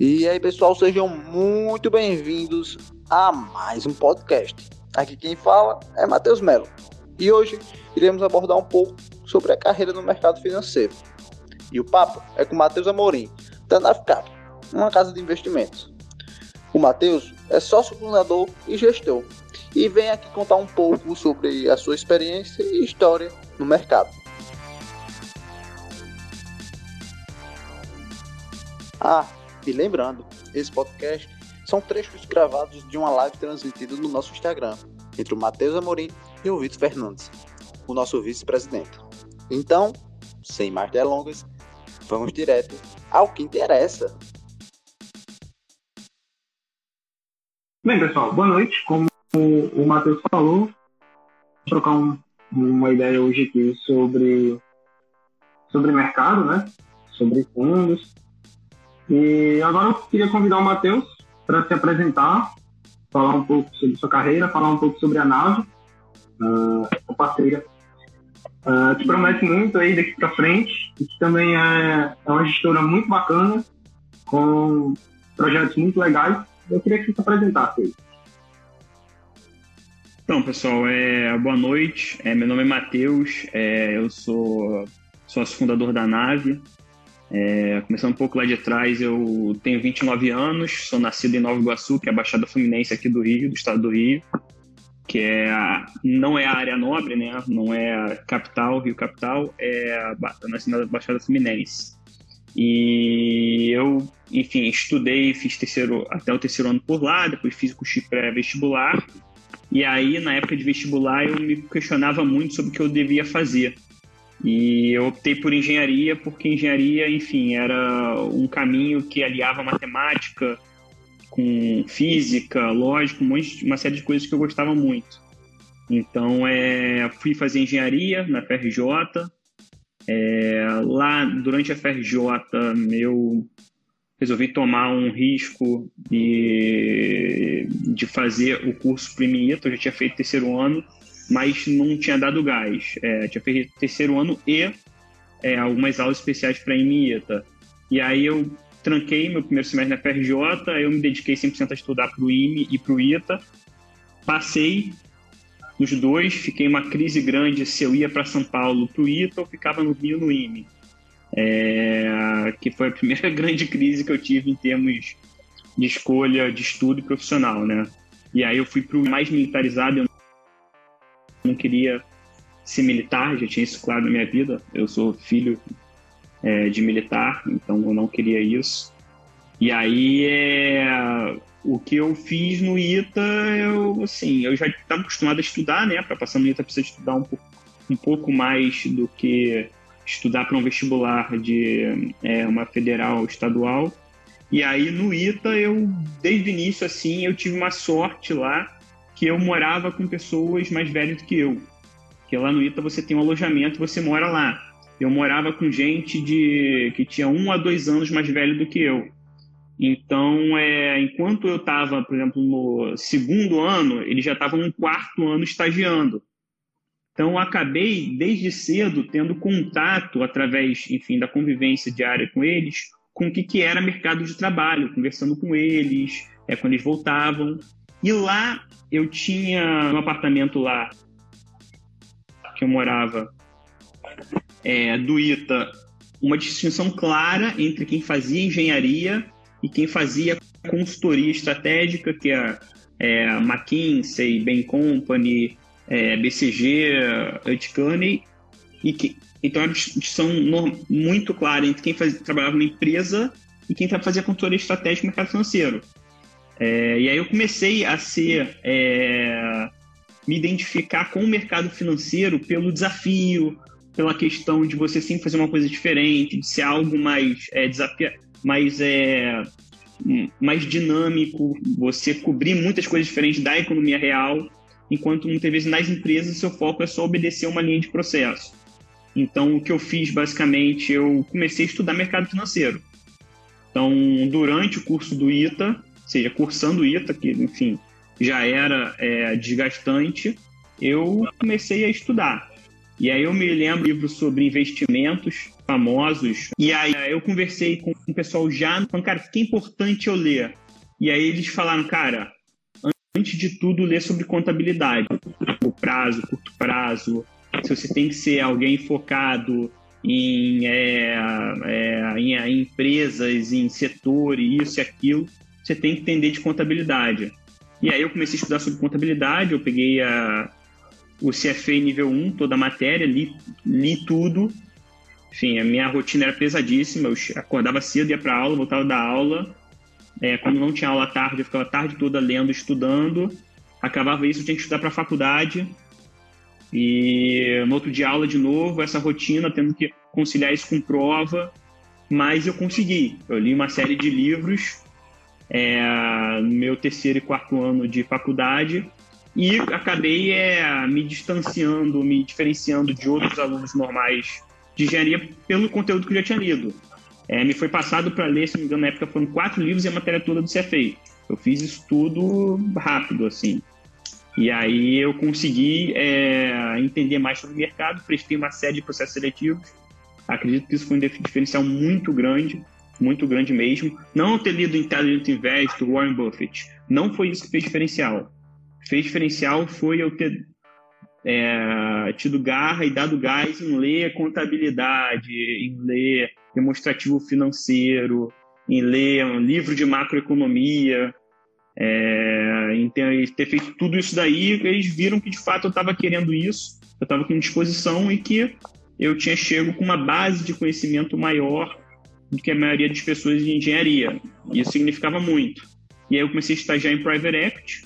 E aí, pessoal, sejam muito bem-vindos a mais um podcast. Aqui quem fala é Matheus Melo. E hoje iremos abordar um pouco sobre a carreira no mercado financeiro. E o papo é com Matheus Amorim, da Navcap, uma casa de investimentos. O Matheus é sócio fundador e gestor e vem aqui contar um pouco sobre a sua experiência e história no mercado. Ah, e lembrando, esse podcast são trechos gravados de uma live transmitida no nosso Instagram, entre o Matheus Amorim e o Vitor Fernandes, o nosso vice-presidente. Então, sem mais delongas, vamos direto ao que interessa. Bem, pessoal, boa noite. Como o Matheus falou, trocar um, uma ideia hoje aqui sobre, sobre mercado, né? Sobre fundos e agora eu queria convidar o Matheus para se apresentar, falar um pouco sobre sua carreira, falar um pouco sobre a nave, uh, a parceira. Uh, te promete muito aí daqui para frente, e que também é, é uma gestora muito bacana, com projetos muito legais. Eu queria que você se apresentasse aí. Então, pessoal, é, boa noite. É, meu nome é Matheus, é, eu sou sócio fundador da Nave. É, começando um pouco lá de trás, eu tenho 29 anos, sou nascido em Nova Iguaçu, que é a Baixada Fluminense aqui do Rio, do estado do Rio, que é a, não é a área nobre, né? Não é a capital, Rio Capital, é a, nasci na Baixada Fluminense. E eu, enfim, estudei, fiz terceiro, até o terceiro ano por lá, depois fiz o curso pré-vestibular. E aí, na época de vestibular, eu me questionava muito sobre o que eu devia fazer. E eu optei por engenharia porque engenharia, enfim, era um caminho que aliava matemática com física, lógica, uma série de coisas que eu gostava muito. Então, é, fui fazer engenharia na FRJ. É, lá, durante a FRJ, eu resolvi tomar um risco de, de fazer o curso Primito. Eu já tinha feito terceiro ano mas não tinha dado gás. É, tinha feito terceiro ano e é, algumas aulas especiais para IMIETA. E aí eu tranquei meu primeiro semestre na FRJ, eu me dediquei 100% a estudar para o IME e para o ITA. Passei nos dois, fiquei uma crise grande se eu ia para São Paulo para o ITA ou ficava no Rio no IME. É, que foi a primeira grande crise que eu tive em termos de escolha de estudo profissional, né? E aí eu fui para o mais militarizado, eu não queria ser militar, já tinha isso claro na minha vida. Eu sou filho é, de militar, então eu não queria isso. E aí, é, o que eu fiz no ITA, eu, assim, eu já estava acostumado a estudar, né? Para passar no ITA precisa estudar um pouco, um pouco mais do que estudar para um vestibular de é, uma federal estadual. E aí no ITA, eu, desde o início, assim, eu tive uma sorte lá que eu morava com pessoas mais velhas do que eu. Que lá no Ita você tem um alojamento, você mora lá. Eu morava com gente de que tinha um a dois anos mais velho do que eu. Então, é, enquanto eu estava, por exemplo, no segundo ano, eles já estavam no quarto ano estagiando. Então, acabei, desde cedo, tendo contato, através, enfim, da convivência diária com eles, com o que, que era mercado de trabalho, conversando com eles, é, quando eles voltavam. E lá eu tinha um apartamento lá que eu morava é, do ITA, uma distinção clara entre quem fazia engenharia e quem fazia consultoria estratégica, que é, é McKinsey, Bain Company, é, BCG, Hutchinson, e que então era distinção muito clara entre quem fazia, trabalhava numa empresa e quem fazia consultoria estratégica no mercado financeiro. É, e aí eu comecei a ser é, me identificar com o mercado financeiro pelo desafio, pela questão de você sempre fazer uma coisa diferente, de ser algo mais é, mais é, mais dinâmico, você cobrir muitas coisas diferentes da economia real, enquanto muitas vezes nas empresas seu foco é só obedecer uma linha de processo. Então o que eu fiz basicamente, eu comecei a estudar mercado financeiro. Então durante o curso do ITA seja, cursando ITA, que, enfim, já era é, desgastante, eu comecei a estudar. E aí eu me lembro livros sobre investimentos famosos. E aí eu conversei com o pessoal já, falando, cara, que é importante eu ler? E aí eles falaram, cara, antes de tudo, ler sobre contabilidade. O prazo, curto prazo, se você tem que ser alguém focado em, é, é, em, em empresas, em setor, isso e aquilo, você tem que entender de contabilidade. E aí eu comecei a estudar sobre contabilidade, eu peguei a, o CFA nível 1, toda a matéria, li, li tudo. Enfim, a minha rotina era pesadíssima, eu acordava cedo, ia para aula, voltava da aula. É, quando não tinha aula à tarde, eu ficava a tarde toda lendo, estudando. Acabava isso, eu tinha que estudar para a faculdade. E no outro dia aula de novo, essa rotina, tendo que conciliar isso com prova. Mas eu consegui. Eu li uma série de livros é, no meu terceiro e quarto ano de faculdade e acabei é, me distanciando, me diferenciando de outros alunos normais de engenharia pelo conteúdo que eu já tinha lido. É, me foi passado para ler, se não me engano, na época foram quatro livros e a matéria toda do CFA. Eu fiz isso tudo rápido, assim. E aí eu consegui é, entender mais sobre o mercado, prestei uma série de processos seletivos. Acredito que isso foi um diferencial muito grande, muito grande mesmo. Não ter lido Intelligent Investor, Warren Buffett, não foi isso que fez diferencial fez diferencial foi eu ter é, tido garra e dado gás em ler contabilidade, em ler demonstrativo financeiro, em ler um livro de macroeconomia, é, em ter, ter, feito tudo isso daí, eles viram que de fato eu estava querendo isso, eu estava com disposição e que eu tinha chego com uma base de conhecimento maior do que a maioria das pessoas de engenharia. Isso significava muito. E aí eu comecei a estagiar em private equity,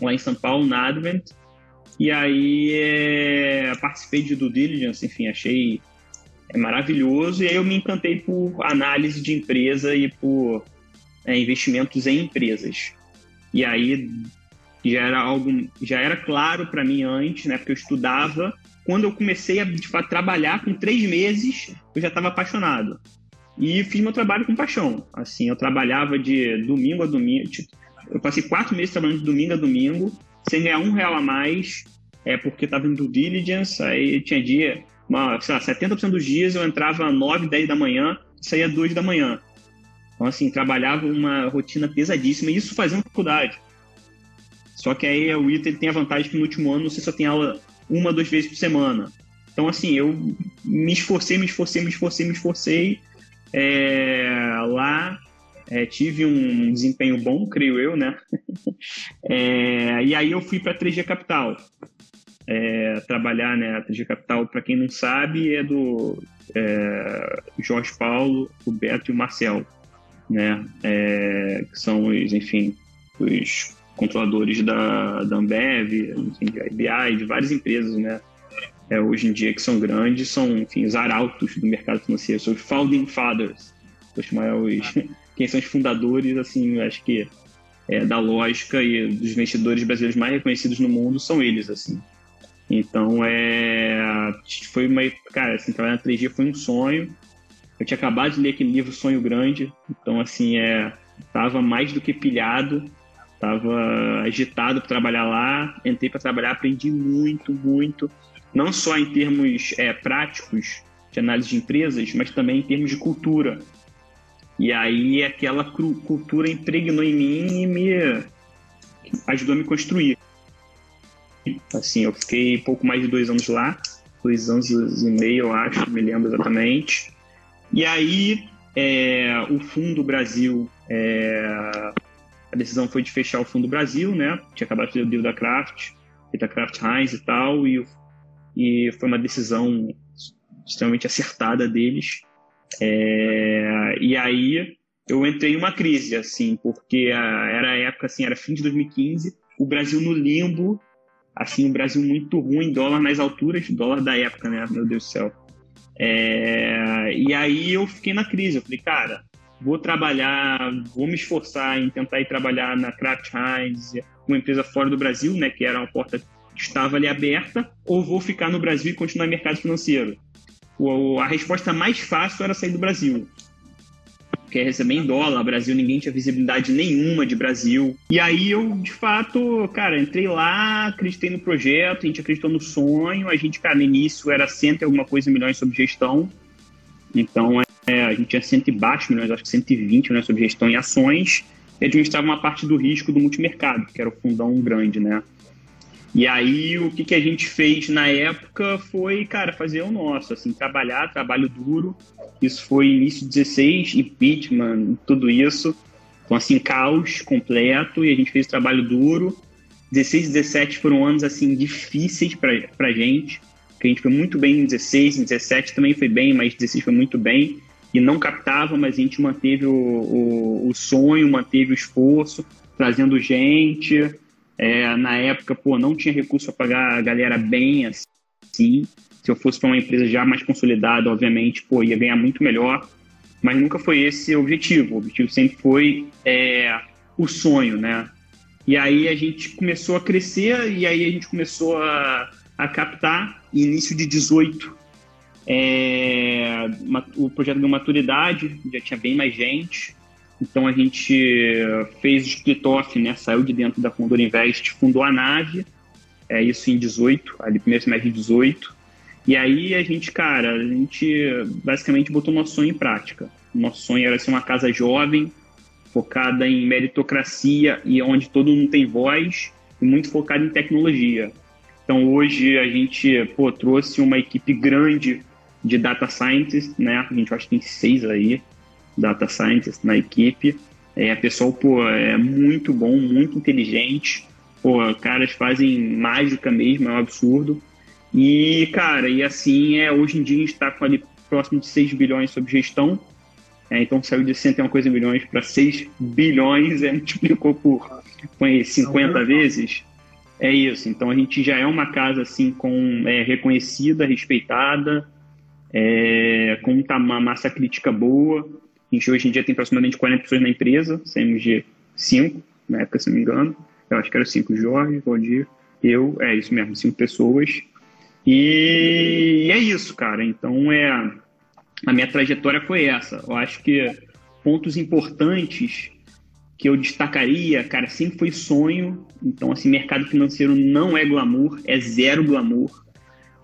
lá em São Paulo, na Advent. E aí é, participei de due diligence, enfim, achei é maravilhoso. E aí eu me encantei por análise de empresa e por é, investimentos em empresas. E aí já era algo, já era claro para mim antes, né? Porque eu estudava. Quando eu comecei a de fato trabalhar, com três meses, eu já estava apaixonado. E fiz meu trabalho com paixão. Assim, eu trabalhava de domingo a domingo, eu passei quatro meses trabalhando de domingo a domingo, sem ganhar um real a mais, é porque estava em due diligence, aí tinha dia, uma, sei lá, 70% dos dias eu entrava às 9, 10 da manhã saía às 2 da manhã. Então, assim, trabalhava uma rotina pesadíssima, e isso fazendo faculdade. Só que aí o ITA tem a vantagem que no último ano você só tem aula uma, duas vezes por semana. Então, assim, eu me esforcei, me esforcei, me esforcei, me esforcei é, lá é, tive um desempenho bom, creio eu, né? é, e aí eu fui para a 3G Capital. É, trabalhar, né? A 3G Capital, para quem não sabe, é do é, Jorge Paulo, o Beto e o Marcel, né? É, que são os, enfim, os controladores da, da Ambev, enfim, de IBI, de várias empresas, né? É, hoje em dia que são grandes, são, enfim, os arautos do mercado financeiro, são os founding fathers, os maiores quem são os fundadores, assim, acho que é, da lógica e dos investidores brasileiros mais reconhecidos no mundo são eles, assim. Então, é, foi uma, cara, assim, trabalhar na 3G foi um sonho. Eu tinha acabado de ler aquele livro Sonho Grande, então, assim, é, tava mais do que pilhado, tava agitado para trabalhar lá, entrei para trabalhar, aprendi muito, muito, não só em termos é, práticos de análise de empresas, mas também em termos de cultura. E aí aquela cultura impregnou em mim e me ajudou a me construir. Assim, eu fiquei pouco mais de dois anos lá, dois anos e meio, eu acho, me lembro exatamente. E aí é, o Fundo Brasil, é, a decisão foi de fechar o Fundo Brasil, né? Tinha acabado de ter o deal da Kraft, da Kraft Heinz e tal, e, e foi uma decisão extremamente acertada deles. É, e aí eu entrei em uma crise, assim, porque era a época, assim, era fim de 2015, o Brasil no limbo, assim, o Brasil muito ruim, dólar nas alturas, dólar da época, né? Meu Deus do céu. É, e aí eu fiquei na crise, eu falei, cara, vou trabalhar, vou me esforçar em tentar ir trabalhar na Kraft Heinz, uma empresa fora do Brasil, né, que era uma porta que estava ali aberta, ou vou ficar no Brasil e continuar no mercado financeiro? a resposta mais fácil era sair do Brasil. Porque ia receber em dólar, Brasil ninguém tinha visibilidade nenhuma de Brasil. E aí eu, de fato, cara, entrei lá, acreditei no projeto, a gente acreditou no sonho, a gente, cara, no início era cento e alguma coisa milhões sobre gestão, então é, a gente tinha cento e baixos milhões, acho que 120 milhões sobre gestão em ações, e administrava uma parte do risco do multimercado, que era o fundão grande, né? E aí o que, que a gente fez na época foi, cara, fazer o nosso, assim, trabalhar, trabalho duro. Isso foi início de 16, impeachment, tudo isso. Então, assim, caos completo e a gente fez trabalho duro. 16 e 17 foram anos, assim, difíceis pra, pra gente, que a gente foi muito bem em 16, em 17 também foi bem, mas 16 foi muito bem. E não captava, mas a gente manteve o, o, o sonho, manteve o esforço, trazendo gente, é, na época, pô, não tinha recurso para pagar a galera bem assim. Se eu fosse para uma empresa já mais consolidada, obviamente, pô, ia ganhar muito melhor. Mas nunca foi esse o objetivo. O objetivo sempre foi é, o sonho, né? E aí a gente começou a crescer e aí a gente começou a, a captar. Início de 18, é, o projeto deu maturidade, já tinha bem mais gente. Então a gente fez o split off, né? Saiu de dentro da Condor Invest, fundou a nave, é isso em 18, ali primeiro semestre de 18. E aí a gente, cara, a gente basicamente botou nosso sonho em prática. Nosso sonho era ser uma casa jovem, focada em meritocracia e onde todo mundo tem voz, e muito focada em tecnologia. Então hoje a gente pô, trouxe uma equipe grande de data scientists, né? A gente acho que tem seis aí, data scientist na equipe. É, pessoal, pô, é muito bom, muito inteligente. Pô, caras fazem mágica mesmo, é um absurdo. E, cara, e assim, é, hoje em dia a gente está com ali próximo de 6 bilhões sob gestão. É, então saiu de 100 uma coisa milhões para 6 bilhões, é, multiplicou por foi 50 vezes. É isso. Então a gente já é uma casa assim com é, reconhecida, respeitada, é, com uma massa crítica boa. Gente hoje em dia tem aproximadamente 40 pessoas na empresa, saímos de 5, na época, se não me engano. Eu acho que era 5, Jorge, Valdir, eu, é isso mesmo, 5 pessoas. E é isso, cara. Então, é a minha trajetória foi essa. Eu acho que pontos importantes que eu destacaria, cara, sempre foi sonho. Então, assim, mercado financeiro não é glamour, é zero glamour.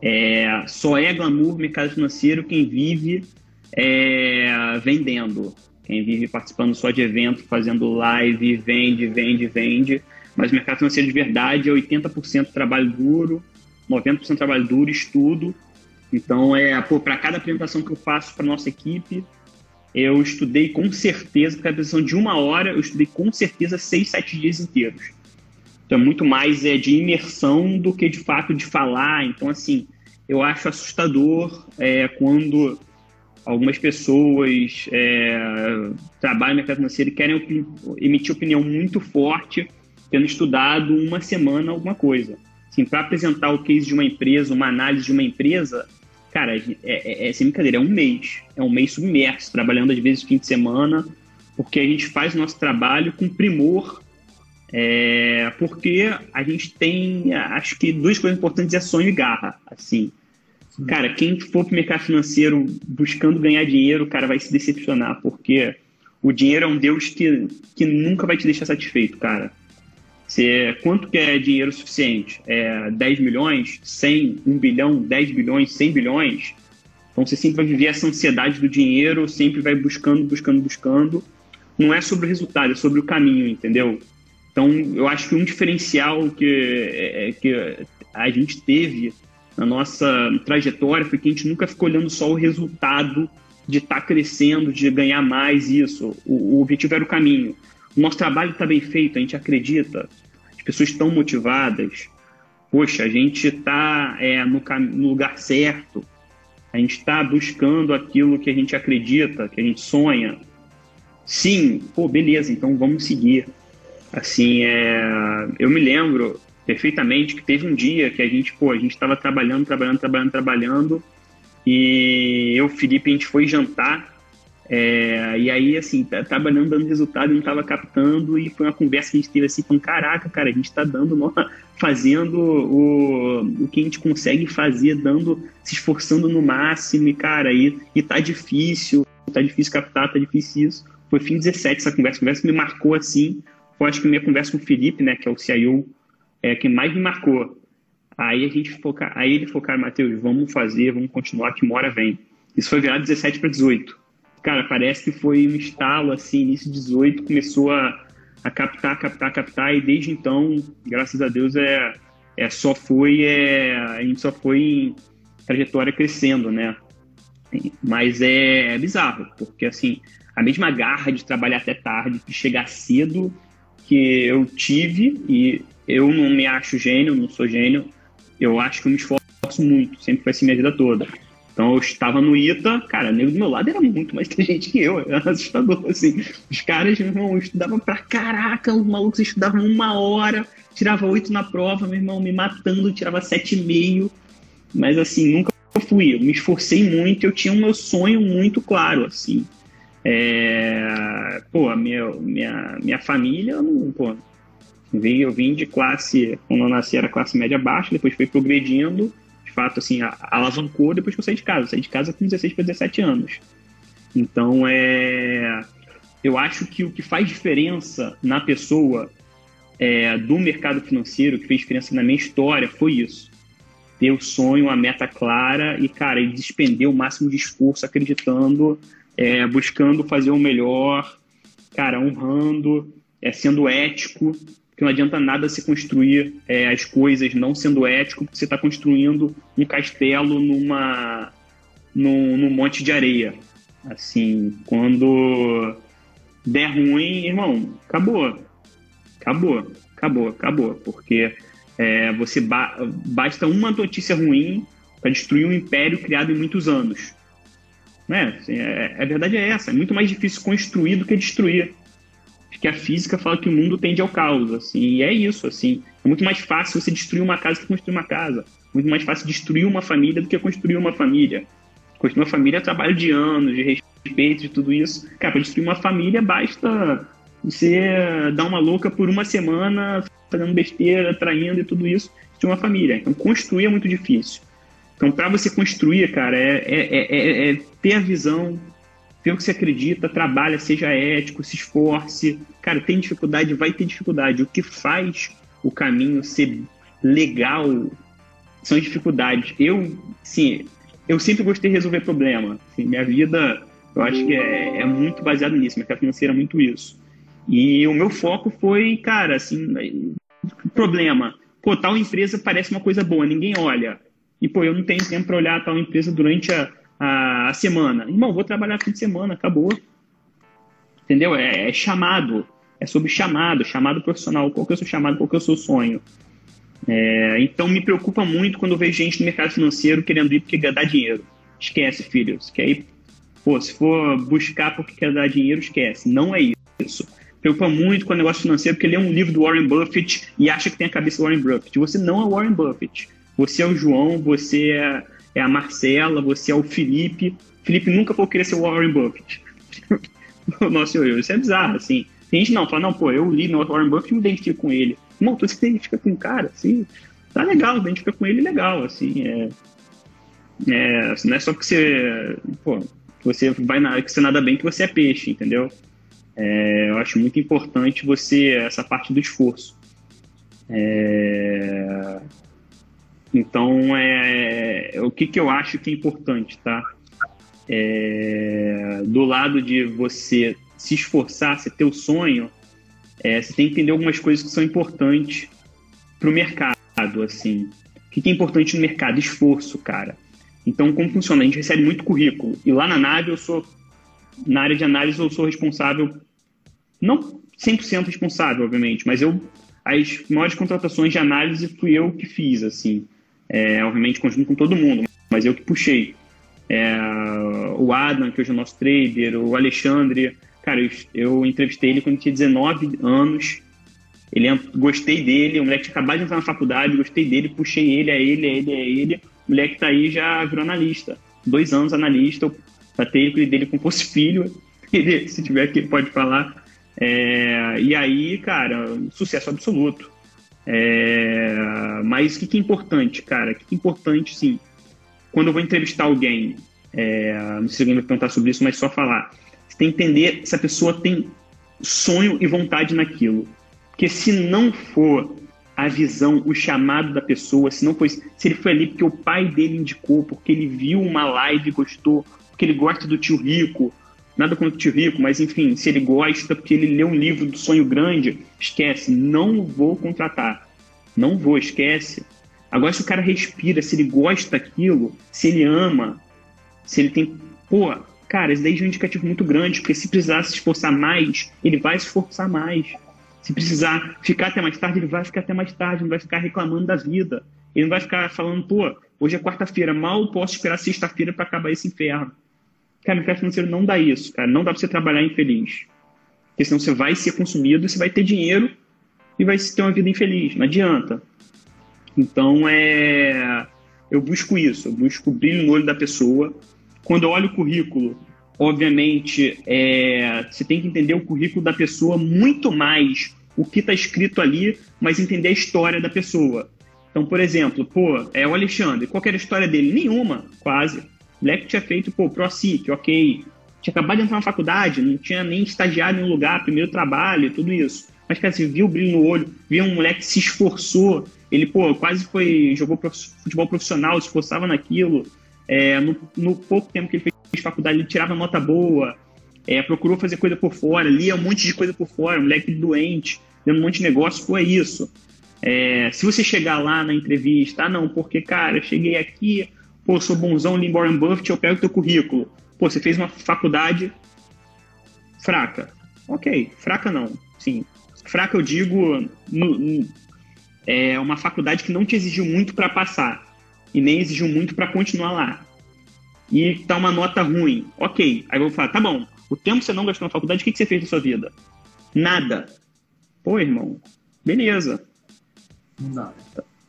É, só é glamour mercado financeiro quem vive é, vendendo. Quem vive participando só de evento, fazendo live, vende, vende, vende. Mas o mercado financeiro de verdade é 80% trabalho duro, 90% trabalho duro, estudo. Então, é para cada apresentação que eu faço para nossa equipe, eu estudei com certeza, porque a apresentação de uma hora, eu estudei com certeza seis, sete dias inteiros. Então, é muito mais é, de imersão do que de fato de falar. Então, assim, eu acho assustador é, quando algumas pessoas é, trabalham no mercado financeiro e querem emitir opinião muito forte, tendo estudado uma semana alguma coisa. Assim, para apresentar o case de uma empresa, uma análise de uma empresa, cara, é, é, é sem brincadeira, é um mês. É um mês submerso, trabalhando às vezes fim de semana, porque a gente faz o nosso trabalho com primor, é, porque a gente tem, acho que duas coisas importantes é sonho e garra, assim. Cara, quem for pro mercado financeiro buscando ganhar dinheiro, cara, vai se decepcionar, porque o dinheiro é um Deus que, que nunca vai te deixar satisfeito, cara. Você, quanto que é dinheiro suficiente? É 10 milhões, 100, 1 bilhão, 10 bilhões, 100 bilhões? Então você sempre vai viver essa ansiedade do dinheiro, sempre vai buscando, buscando, buscando. Não é sobre o resultado, é sobre o caminho, entendeu? Então eu acho que um diferencial que, é, é que a gente teve na nossa trajetória foi que a gente nunca ficou olhando só o resultado de estar tá crescendo, de ganhar mais isso. O, o objetivo era o caminho. O nosso trabalho está bem feito, a gente acredita, as pessoas estão motivadas. Poxa, a gente está é, no, no lugar certo, a gente está buscando aquilo que a gente acredita, que a gente sonha. Sim, pô, beleza, então vamos seguir. Assim, é, eu me lembro, perfeitamente que teve um dia que a gente, pô, a gente estava trabalhando, trabalhando, trabalhando, trabalhando, e eu, Felipe, a gente foi jantar, é, e aí, assim, tá, trabalhando, dando resultado, não estava captando, e foi uma conversa que a gente teve assim, falando, caraca, cara, a gente está dando, fazendo o, o que a gente consegue fazer, dando, se esforçando no máximo, e, cara, e, e tá difícil, tá difícil captar, tá difícil isso. foi fim 17 essa conversa. A conversa me marcou assim. Foi acho que minha conversa com o Felipe, né, que é o CIO, é que mais me marcou. Aí a gente foca, aí ele falou, cara, Matheus, vamos fazer, vamos continuar que mora vem. Isso foi virado 17 para 18. Cara, parece que foi um estalo assim, início de 18, começou a, a captar, captar, captar, e desde então, graças a Deus, é, é só foi, é, a gente só foi em trajetória crescendo, né? Mas é, é bizarro, porque assim, a mesma garra de trabalhar até tarde, de chegar cedo que eu tive, e eu não me acho gênio, não sou gênio, eu acho que eu me esforço muito, sempre foi assim minha vida toda. Então eu estava no ITA, cara, nego do meu lado era muito mais inteligente que eu, era assustador, assim. Os caras, meu irmão, estudavam pra caraca, os malucos estudavam uma hora, tirava oito na prova, meu irmão, me matando, tirava sete e meio. Mas assim, nunca fui, eu me esforcei muito, eu tinha um meu sonho muito claro, assim. É, pô, a minha, minha, minha família, não, pô, eu vim de classe, quando eu nasci era classe média baixa, depois foi progredindo, de fato, assim, alavancou depois que eu saí de casa. Eu saí de casa com 16 para 17 anos. Então, é, eu acho que o que faz diferença na pessoa é, do mercado financeiro, que fez diferença na minha história, foi isso. Ter o sonho, a meta clara e, cara, e despender o máximo de esforço acreditando, é, buscando fazer o melhor, cara, honrando, é, sendo ético, que não adianta nada se construir é, as coisas não sendo ético, porque você está construindo um castelo numa num, num, monte de areia. Assim, quando der ruim, irmão, acabou. Acabou, acabou, acabou. Porque é, você ba basta uma notícia ruim para destruir um império criado em muitos anos. Né? Assim, é, a verdade é essa, é muito mais difícil construir do que destruir que a física fala que o mundo tende ao caos, assim, e é isso, assim. É muito mais fácil você destruir uma casa que construir uma casa. Muito mais fácil destruir uma família do que construir uma família. Construir uma família é trabalho de anos, de respeito, de tudo isso. Cara, para destruir uma família basta você dar uma louca por uma semana, fazendo besteira, traindo e tudo isso, de uma família. Então, construir é muito difícil. Então, para você construir, cara, é, é, é, é ter a visão, vê o que você acredita, trabalha, seja ético, se esforce. Cara, tem dificuldade, vai ter dificuldade. O que faz o caminho ser legal são as dificuldades. Eu, sim, eu sempre gostei de resolver problema. Assim, minha vida, eu acho que é, é muito baseado nisso. Mercado financeiro é muito isso. E o meu foco foi, cara, assim, problema. Pô, tal empresa parece uma coisa boa, ninguém olha. E, pô, eu não tenho tempo para olhar tal empresa durante a, a, semana. Irmão, vou trabalhar fim de semana, acabou. Entendeu? É, é, chamado. É sobre chamado, chamado profissional. Qual que é o seu chamado, qual que é o seu sonho? É, então me preocupa muito quando eu vejo gente no mercado financeiro querendo ir porque quer dar dinheiro. Esquece, filho. Se quer ir, pô, se for buscar porque quer dar dinheiro, esquece. Não é isso. Preocupa muito com o negócio financeiro porque lê um livro do Warren Buffett e acha que tem a cabeça do Warren Buffett. Você não é o Warren Buffett. Você é o João, você é é a Marcela, você é o Felipe. Felipe nunca foi querer ser o Warren Buffett. Nossa, eu, isso é bizarro, assim. Tem gente não, fala, não, pô, eu li no Warren Buffett e me identifico com ele. Não, tu se identifica com o cara, assim, tá legal, identifica com ele legal, assim, é, é, não é só que você, pô, você vai na, que você nada bem que você é peixe, entendeu? É, eu acho muito importante você, essa parte do esforço. É, então, é, o que, que eu acho que é importante, tá? É, do lado de você se esforçar, você ter o sonho, é, você tem que entender algumas coisas que são importantes para o mercado, assim. O que, que é importante no mercado? Esforço, cara. Então, como funciona? A gente recebe muito currículo. E lá na nave, eu sou, na área de análise, eu sou responsável, não 100% responsável, obviamente, mas eu, as maiores contratações de análise fui eu que fiz, assim é, obviamente conjunto com todo mundo, mas eu que puxei. É, o Adam, que hoje é nosso trader, o Alexandre, cara, eu, eu entrevistei ele quando tinha 19 anos, ele gostei dele, o moleque tinha acabado de entrar na faculdade, gostei dele, puxei ele, é ele, é ele, é ele, o moleque tá aí já virou analista, dois anos analista, eu tratei ele dele como fosse filho, se tiver aqui pode falar, é, e aí, cara, sucesso absoluto. É, mas o que, que, é importante, cara? O que, que, é importante, sim, quando eu vou entrevistar alguém, é, não sei se alguém vai perguntar sobre isso, mas só falar. Você tem que entender se a pessoa tem sonho e vontade naquilo. Porque se não for a visão, o chamado da pessoa, se não foi, se ele foi ali porque o pai dele indicou, porque ele viu uma live e gostou, porque ele gosta do tio rico, nada contra o tio rico, mas enfim, se ele gosta porque ele leu um livro do sonho grande, esquece, não vou contratar. Não vou, esquece. Agora, se o cara respira, se ele gosta daquilo, se ele ama, se ele tem. Pô, cara, isso daí é um indicativo muito grande, porque se precisar se esforçar mais, ele vai se esforçar mais. Se precisar ficar até mais tarde, ele vai ficar até mais tarde, não vai ficar reclamando da vida. Ele não vai ficar falando, pô, hoje é quarta-feira, mal posso esperar sexta-feira para acabar esse inferno. Cara, mercado financeiro não dá isso, cara. Não dá para você trabalhar infeliz. Porque senão você vai ser consumido, você vai ter dinheiro e vai ter uma vida infeliz. Não adianta. Então, é... eu busco isso. Eu busco o brilho no olho da pessoa. Quando eu olho o currículo, obviamente, é... você tem que entender o currículo da pessoa muito mais o que está escrito ali, mas entender a história da pessoa. Então, por exemplo, pô, é o Alexandre. Qual era a história dele? Nenhuma, quase. Moleque tinha feito, pô, ProSIC, ok. Tinha acabado de entrar na faculdade, não tinha nem estagiado em um lugar, primeiro trabalho, tudo isso. Mas, cara, você viu o brilho no olho, viu um moleque que se esforçou, ele, pô, quase foi, jogou futebol profissional, se esforçava naquilo. É, no, no, pouco tempo que ele fez faculdade, ele tirava nota boa, é, procurou fazer coisa por fora, lia um monte de coisa por fora, moleque doente, dando um monte de negócio, foi isso. É, se você chegar lá na entrevista, ah, não, porque, cara, eu cheguei aqui, Pô, sou bonzão li Warren Buffett, eu pego teu currículo. Pô, você fez uma faculdade fraca. Ok, fraca não. Sim, fraca eu digo no, no, é uma faculdade que não te exigiu muito para passar e nem exigiu muito para continuar lá. E tá uma nota ruim. Ok, aí eu vou falar, tá bom, o tempo que você não gastou na faculdade, o que, que você fez na sua vida? Nada. Pô, irmão, beleza. Não dá.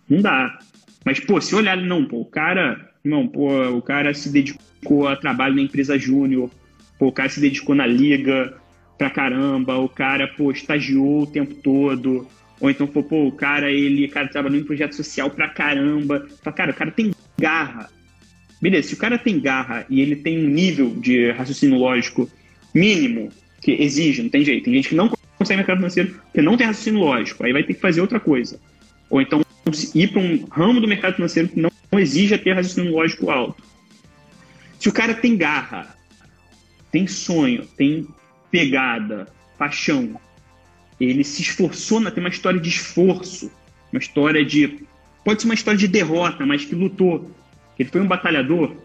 Não dá. Mas, pô, se olhar, não, pô, o cara Irmão, pô, o cara se dedicou a trabalho na empresa júnior, pô, o cara se dedicou na liga pra caramba, o cara, pô, estagiou o tempo todo, ou então, pô, pô o cara, ele, cara, trabalhou em projeto social pra caramba. Fala, cara, o cara tem garra. Beleza, se o cara tem garra e ele tem um nível de raciocínio lógico mínimo que exige, não tem jeito. Tem gente que não consegue mercado financeiro porque não tem raciocínio lógico, aí vai ter que fazer outra coisa. Ou então ir para um ramo do mercado financeiro que não não exige ter raciocínio lógico alto. Se o cara tem garra, tem sonho, tem pegada, paixão, ele se esforçou, na, tem uma história de esforço, uma história de. Pode ser uma história de derrota, mas que lutou. Ele foi um batalhador.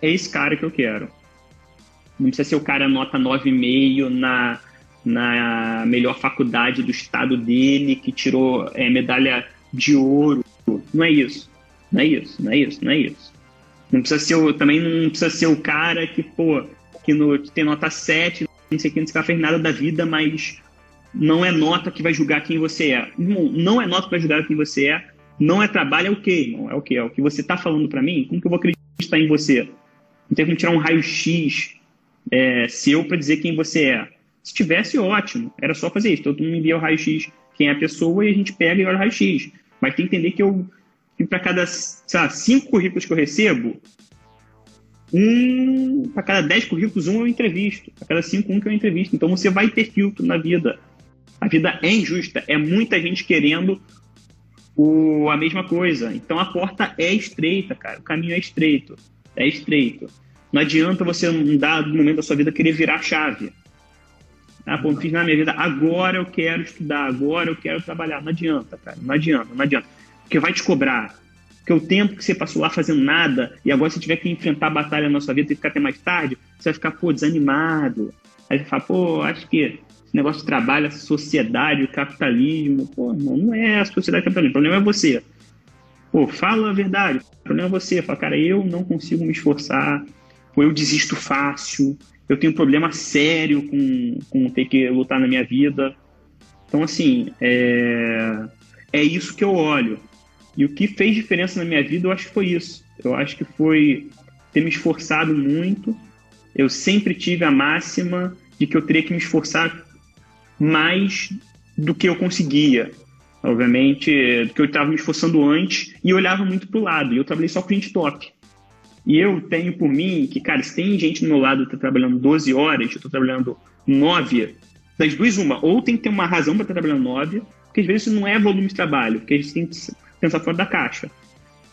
É esse cara que eu quero. Não precisa ser o cara nota 9,5 na, na melhor faculdade do estado dele, que tirou é, medalha de ouro. Não é isso. Não é isso, não é isso, não é isso. Não precisa ser o, também não precisa ser o cara que, pô, que, no, que tem nota 7, não sei o que, não fez nada da vida, mas não é nota que vai julgar quem você é. Não, não é nota que vai julgar quem você é. Não é trabalho, é o quê, irmão? É o quê? É o que você tá falando para mim? Como que eu vou acreditar em você? Não tem como tirar um raio-x é, seu para dizer quem você é. Se tivesse, ótimo. Era só fazer isso. Todo mundo envia o raio-x quem é a pessoa e a gente pega e olha o raio-x. Mas tem que entender que eu e para cada lá, cinco currículos que eu recebo, um para cada dez currículos, um eu entrevisto. Para cada cinco, um que eu entrevisto. Então você vai ter filtro na vida. A vida é injusta. É muita gente querendo o, a mesma coisa. Então a porta é estreita, cara. O caminho é estreito. É estreito. Não adianta você, num dado momento da sua vida, querer virar chave. Ah, não fiz na minha vida. Agora eu quero estudar. Agora eu quero trabalhar. Não adianta, cara. Não adianta, não adianta porque vai te cobrar. Porque o tempo que você passou lá fazendo nada, e agora você tiver que enfrentar a batalha na sua vida e ficar até mais tarde, você vai ficar, pô, desanimado. Aí você fala, pô, acho que esse negócio de trabalho, a sociedade, o capitalismo, pô, não, não é a sociedade capitalismo, o problema é você. Pô, fala a verdade, o problema é você. Fala, cara, eu não consigo me esforçar, pô, eu desisto fácil, eu tenho um problema sério com, com ter que lutar na minha vida. Então, assim, é, é isso que eu olho. E o que fez diferença na minha vida, eu acho que foi isso. Eu acho que foi ter me esforçado muito. Eu sempre tive a máxima de que eu teria que me esforçar mais do que eu conseguia. Obviamente, do que eu estava me esforçando antes e olhava muito para o lado. E eu trabalhei só com gente top. E eu tenho por mim que, cara, se tem gente no meu lado que tá trabalhando 12 horas, eu tô trabalhando 9, das duas, uma, ou tem que ter uma razão para estar trabalhando 9, porque às vezes não é volume de trabalho, porque a gente tem que pensar fora da caixa.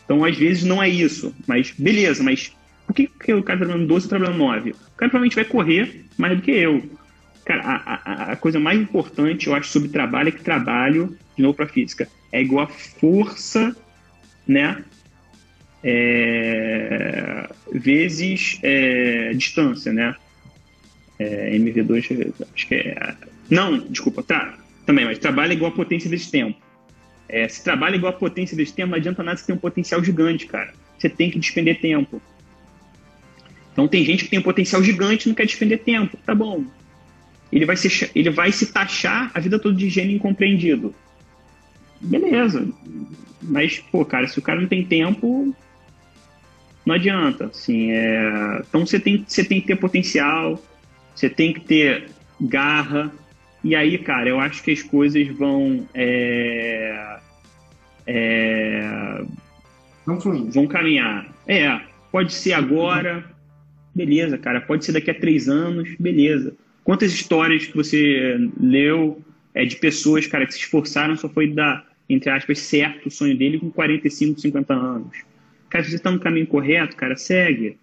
Então, às vezes, não é isso. Mas, beleza, mas por que, que o cara tá trabalhando 12 e trabalhando 9? O cara provavelmente vai correr mais do que eu. Cara, a, a, a, coisa mais importante, eu acho, sobre trabalho é que trabalho, de novo para física, é igual a força, né? É, vezes é, distância, né? É, MV2, acho que é. Não, desculpa, tá. Também, mas trabalho é igual a potência vezes tempo. É, se trabalho é igual a potência vezes tempo, não adianta nada você ter um potencial gigante, cara. Você tem que despender tempo. Então tem gente que tem um potencial gigante e não quer despender tempo. Tá bom, ele vai se, ele vai se taxar a vida toda de gênio incompreendido. Beleza. Mas, pô, cara, se o cara não tem tempo, não adianta. Assim, é... Então você tem, você tem que ter potencial, você tem que ter garra. E aí, cara, eu acho que as coisas vão. É... É... Vão. Vão caminhar. É, pode ser agora, beleza, cara. Pode ser daqui a três anos, beleza. Quantas histórias que você leu é, de pessoas, cara, que se esforçaram só foi dar, entre aspas, certo o sonho dele com 45, 50 anos. Cara, se você está no caminho correto, cara, segue.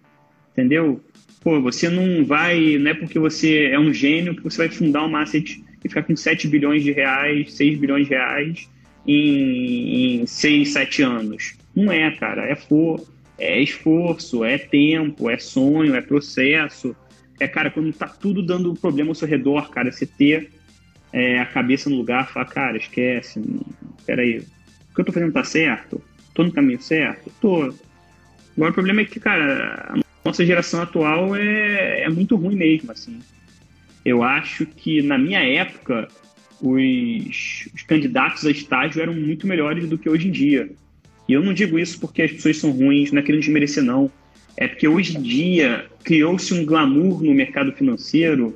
Entendeu? Pô, você não vai, não é porque você é um gênio que você vai fundar uma asset e ficar com 7 bilhões de reais, 6 bilhões de reais em, em 6, 7 anos. Não é, cara. É, for, é esforço, é tempo, é sonho, é processo é, cara, quando tá tudo dando problema ao seu redor, cara, você ter é, a cabeça no lugar, falar, cara, esquece, peraí, o que eu tô fazendo tá certo? Tô no caminho certo? Tô. Agora o problema é que, cara, a nossa geração atual é, é muito ruim mesmo, assim. Eu acho que na minha época os, os candidatos a estágio eram muito melhores do que hoje em dia. E eu não digo isso porque as pessoas são ruins, não é querendo desmerecer, não é porque hoje em dia criou-se um glamour no mercado financeiro,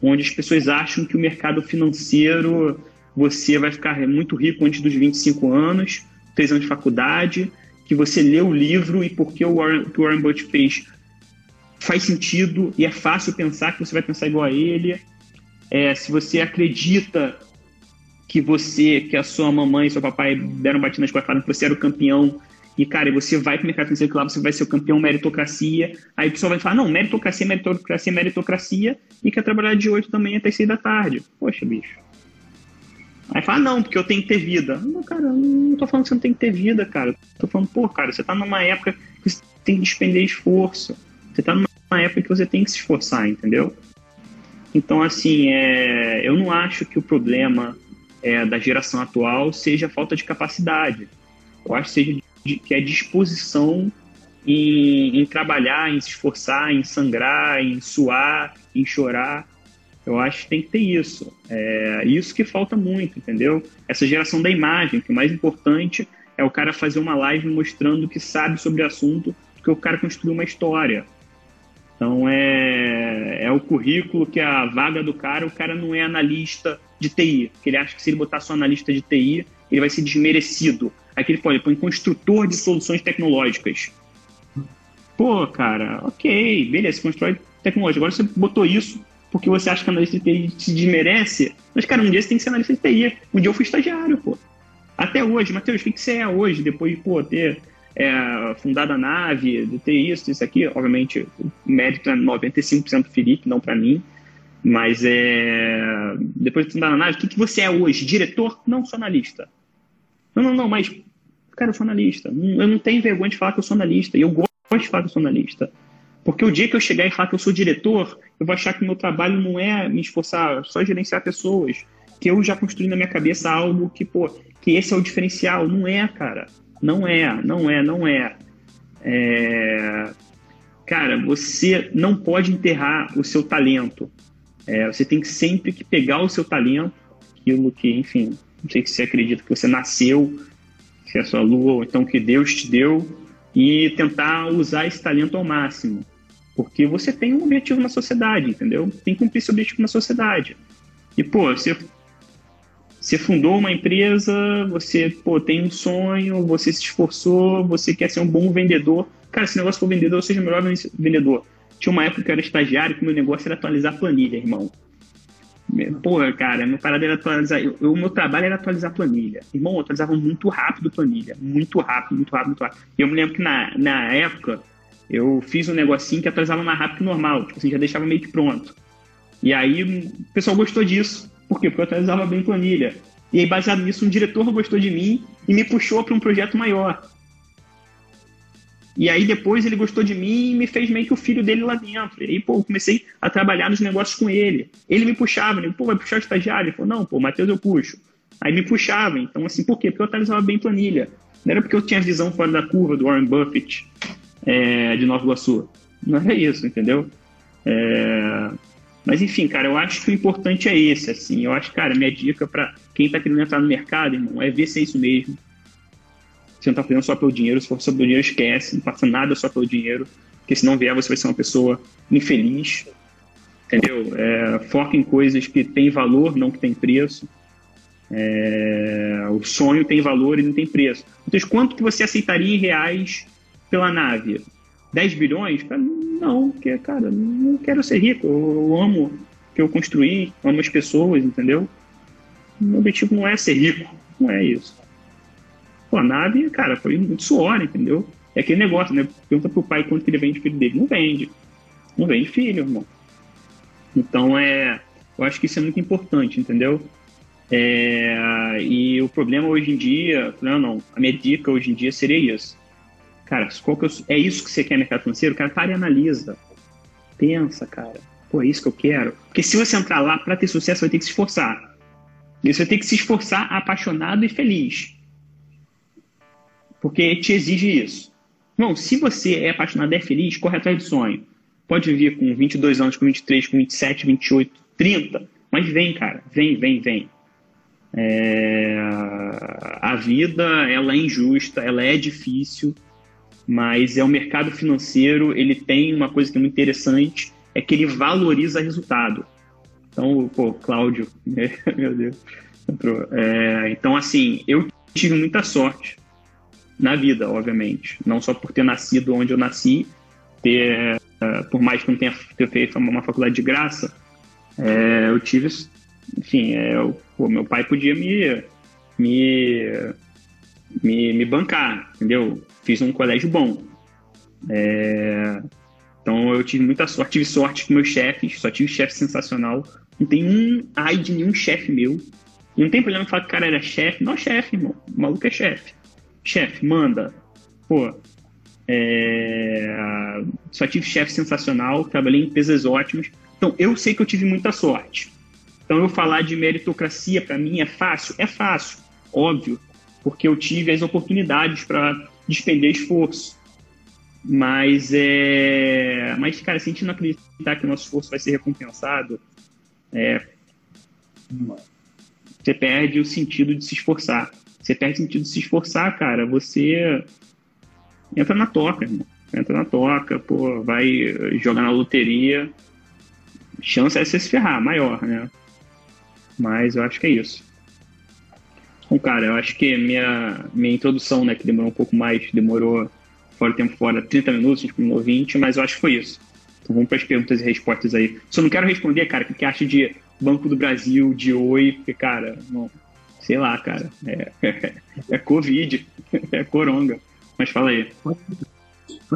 onde as pessoas acham que o mercado financeiro você vai ficar muito rico antes dos 25 anos, três anos de faculdade, que você lê o livro e porque o Warren, que o Warren Buffett fez faz sentido e é fácil pensar que você vai pensar igual a ele. É, se você acredita que você, que a sua mamãe e seu papai deram batida nas costas, que você era o campeão e, cara, você vai para o mercado financeiro lá você vai ser o campeão meritocracia. Aí o pessoal vai falar, não, meritocracia, meritocracia, meritocracia, e quer trabalhar de 8 também até 6 da tarde. Poxa, bicho. Aí fala, não, porque eu tenho que ter vida. Não, cara, não tô falando que você não tem que ter vida, cara. Tô falando, pô, cara, você tá numa época que você tem que despender esforço. Você tá numa época que você tem que se esforçar, entendeu? Então, assim, é, eu não acho que o problema é, da geração atual seja a falta de capacidade. Eu acho que seja de, que é disposição em, em, trabalhar, em se esforçar, em sangrar, em suar, em chorar. Eu acho que tem que ter isso. É isso que falta muito, entendeu? Essa geração da imagem, que o mais importante é o cara fazer uma live mostrando que sabe sobre o assunto, porque o cara construiu uma história. Então é, é o currículo que é a vaga do cara, o cara não é analista de TI, porque ele acha que se ele botar só analista de TI, ele vai ser desmerecido. Aqui ele põe, ele põe construtor de soluções tecnológicas. Pô, cara, ok, beleza, constrói tecnologia. Agora você botou isso porque você acha que analista de TI se desmerece. Mas, cara, um dia você tem que ser analista de TI. Um dia eu fui estagiário, pô. Até hoje, Matheus, o que você é hoje, depois de, pô, ter é, fundado a nave, de ter isso, isso aqui? Obviamente, o mérito é 95% do Felipe, não para mim. Mas é, depois de fundar a nave, o que, que você é hoje? Diretor? Não, sou analista. Não, não, não, mas, cara, eu sou analista. Eu não tenho vergonha de falar que eu sou analista. E eu gosto de falar que eu sou analista. Porque o dia que eu chegar e falar que eu sou diretor, eu vou achar que o meu trabalho não é me esforçar só gerenciar pessoas. Que eu já construí na minha cabeça algo que, pô, que esse é o diferencial. Não é, cara. Não é, não é, não é. é... Cara, você não pode enterrar o seu talento. É, você tem que sempre que pegar o seu talento, aquilo que, enfim, não sei se você acredita que você nasceu, se é a sua lua, ou então que Deus te deu, e tentar usar esse talento ao máximo. Porque você tem um objetivo na sociedade, entendeu? Tem que cumprir esse objetivo na sociedade. E, pô, você, você fundou uma empresa, você pô, tem um sonho, você se esforçou, você quer ser um bom vendedor cara, se o negócio for vendedor, seja o melhor vendedor. Tinha uma época que eu era estagiário que o meu negócio era atualizar planilha, irmão. Porra, cara, meu parada era atualizar. O meu trabalho era atualizar planilha. Irmão, eu atualizava muito rápido planilha. Muito rápido, muito rápido, muito rápido. E eu me lembro que na, na época eu fiz um negocinho que atualizava mais rápido que normal. Tipo assim, já deixava meio que pronto. E aí o pessoal gostou disso. Por quê? Porque eu atualizava bem planilha. E aí, baseado nisso, um diretor gostou de mim e me puxou para um projeto maior. E aí depois ele gostou de mim e me fez meio que o filho dele lá dentro. E aí, pô, eu comecei a trabalhar nos negócios com ele. Ele me puxava, ele, pô, vai puxar o estagiário? Ele falou, não, pô, Matheus eu puxo. Aí me puxava. Então, assim, por quê? Porque eu atualizava bem planilha. Não era porque eu tinha visão fora da curva do Warren Buffett é, de Nova Iguaçu. Não era isso, entendeu? É... Mas enfim, cara, eu acho que o importante é esse, assim. Eu acho, cara, minha dica para quem tá querendo entrar no mercado, irmão, é ver se é isso mesmo você não está fazendo só pelo dinheiro. Se for só pelo dinheiro, esquece. Não faça nada só pelo dinheiro. Porque se não vier, você vai ser uma pessoa infeliz. Entendeu? É, foca em coisas que têm valor, não que têm preço. É, o sonho tem valor e não tem preço. Então, quanto que você aceitaria em reais pela nave? 10 bilhões? Cara, não, porque, cara, não quero ser rico. Eu, eu amo o que eu construí, amo as pessoas, entendeu? Meu objetivo não é ser rico, não é isso. Pô, a nave, cara, foi muito suor, entendeu? É aquele negócio, né? Pergunta pro pai quanto que ele vende filho dele. Não vende. Não vende filho, irmão. Então, é, eu acho que isso é muito importante, entendeu? É, e o problema hoje em dia, não, não, a minha dica hoje em dia seria isso. Cara, qual que eu, é isso que você quer mercado financeiro? Cara, para e analisa. Pensa, cara. Pô, é isso que eu quero. Porque se você entrar lá para ter sucesso, você vai ter que se esforçar. E você vai ter que se esforçar apaixonado e feliz porque te exige isso. Não, se você é apaixonado, é feliz, corre atrás do sonho. Pode vir com 22 anos, com 23, com 27, 28, 30, mas vem, cara, vem, vem, vem. É... A vida, ela é injusta, ela é difícil, mas é o mercado financeiro, ele tem uma coisa que é muito interessante, é que ele valoriza resultado. Então, pô, Cláudio, meu Deus, entrou. É, então, assim, eu tive muita sorte na vida, obviamente. Não só por ter nascido onde eu nasci, ter, uh, por mais que não tenha ter feito uma faculdade de graça, é, eu tive, enfim, é, eu, pô, meu pai podia me, me, me, me, bancar, entendeu? Fiz um colégio bom. É, então eu tive muita sorte, tive sorte com meus chefes, só tive chefe sensacional. Não tem um ai de nenhum chefe meu. Não tem problema falar que o cara era chefe. Não é chefe, irmão. O maluco é chefe chefe, manda. Pô, é... só tive chefe sensacional, trabalhei em empresas ótimas. Então, eu sei que eu tive muita sorte. Então, eu falar de meritocracia para mim é fácil? É fácil, óbvio, porque eu tive as oportunidades para despender esforço. Mas, é... Mas, cara, se a gente não acreditar que o nosso esforço vai ser recompensado, é... você perde o sentido de se esforçar. Você perde sentido de se esforçar, cara. Você entra na toca, irmão. Entra na toca, pô, vai jogar na loteria. Chance é você se ferrar, maior, né? Mas eu acho que é isso. Bom, cara, eu acho que minha, minha introdução, né, que demorou um pouco mais, demorou fora o tempo fora 30 minutos, terminou 20, mas eu acho que foi isso. Então vamos para as perguntas e respostas aí. Só não quero responder, cara, o que acha de Banco do Brasil, de Oi, porque, cara, não, sei lá, cara. É, é, é Covid, é coronga. Mas fala aí. Pode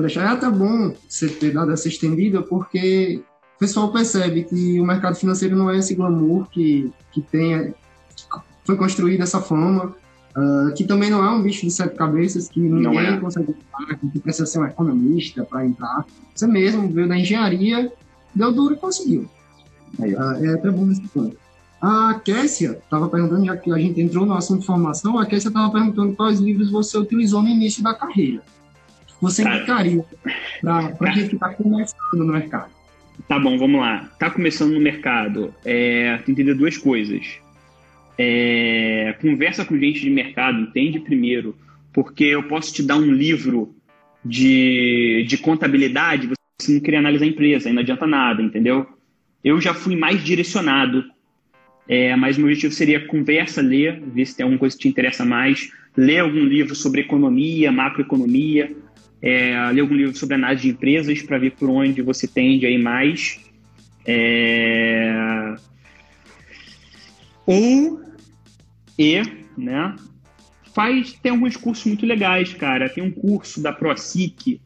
deixar. É até bom você ter dado essa estendida, porque o pessoal percebe que o mercado financeiro não é esse glamour que, que tem, foi construído essa fama, uh, que também não é um bicho de sete cabeças, que ninguém é. consegue entrar, que precisa ser um economista para entrar. Você mesmo veio da engenharia, deu duro e conseguiu. Aí, uh, é até bom esse ponto. A Kessia estava perguntando, já que a gente entrou no assunto de formação, a Kessia estava perguntando quais livros você utilizou no início da carreira. Você indicaria para quem está começando no mercado? Tá bom, vamos lá. Tá começando no mercado, é, tem que entender duas coisas. É, conversa com gente de mercado, entende primeiro, porque eu posso te dar um livro de, de contabilidade, você não queria analisar a empresa, aí não adianta nada, entendeu? Eu já fui mais direcionado é, mas meu objetivo seria conversa, ler, ver se tem alguma coisa que te interessa mais, ler algum livro sobre economia, macroeconomia, é, ler algum livro sobre análise de empresas para ver por onde você tende a ir mais. É... Ou, e, né, faz, tem alguns cursos muito legais, cara. Tem um curso da ProSIC,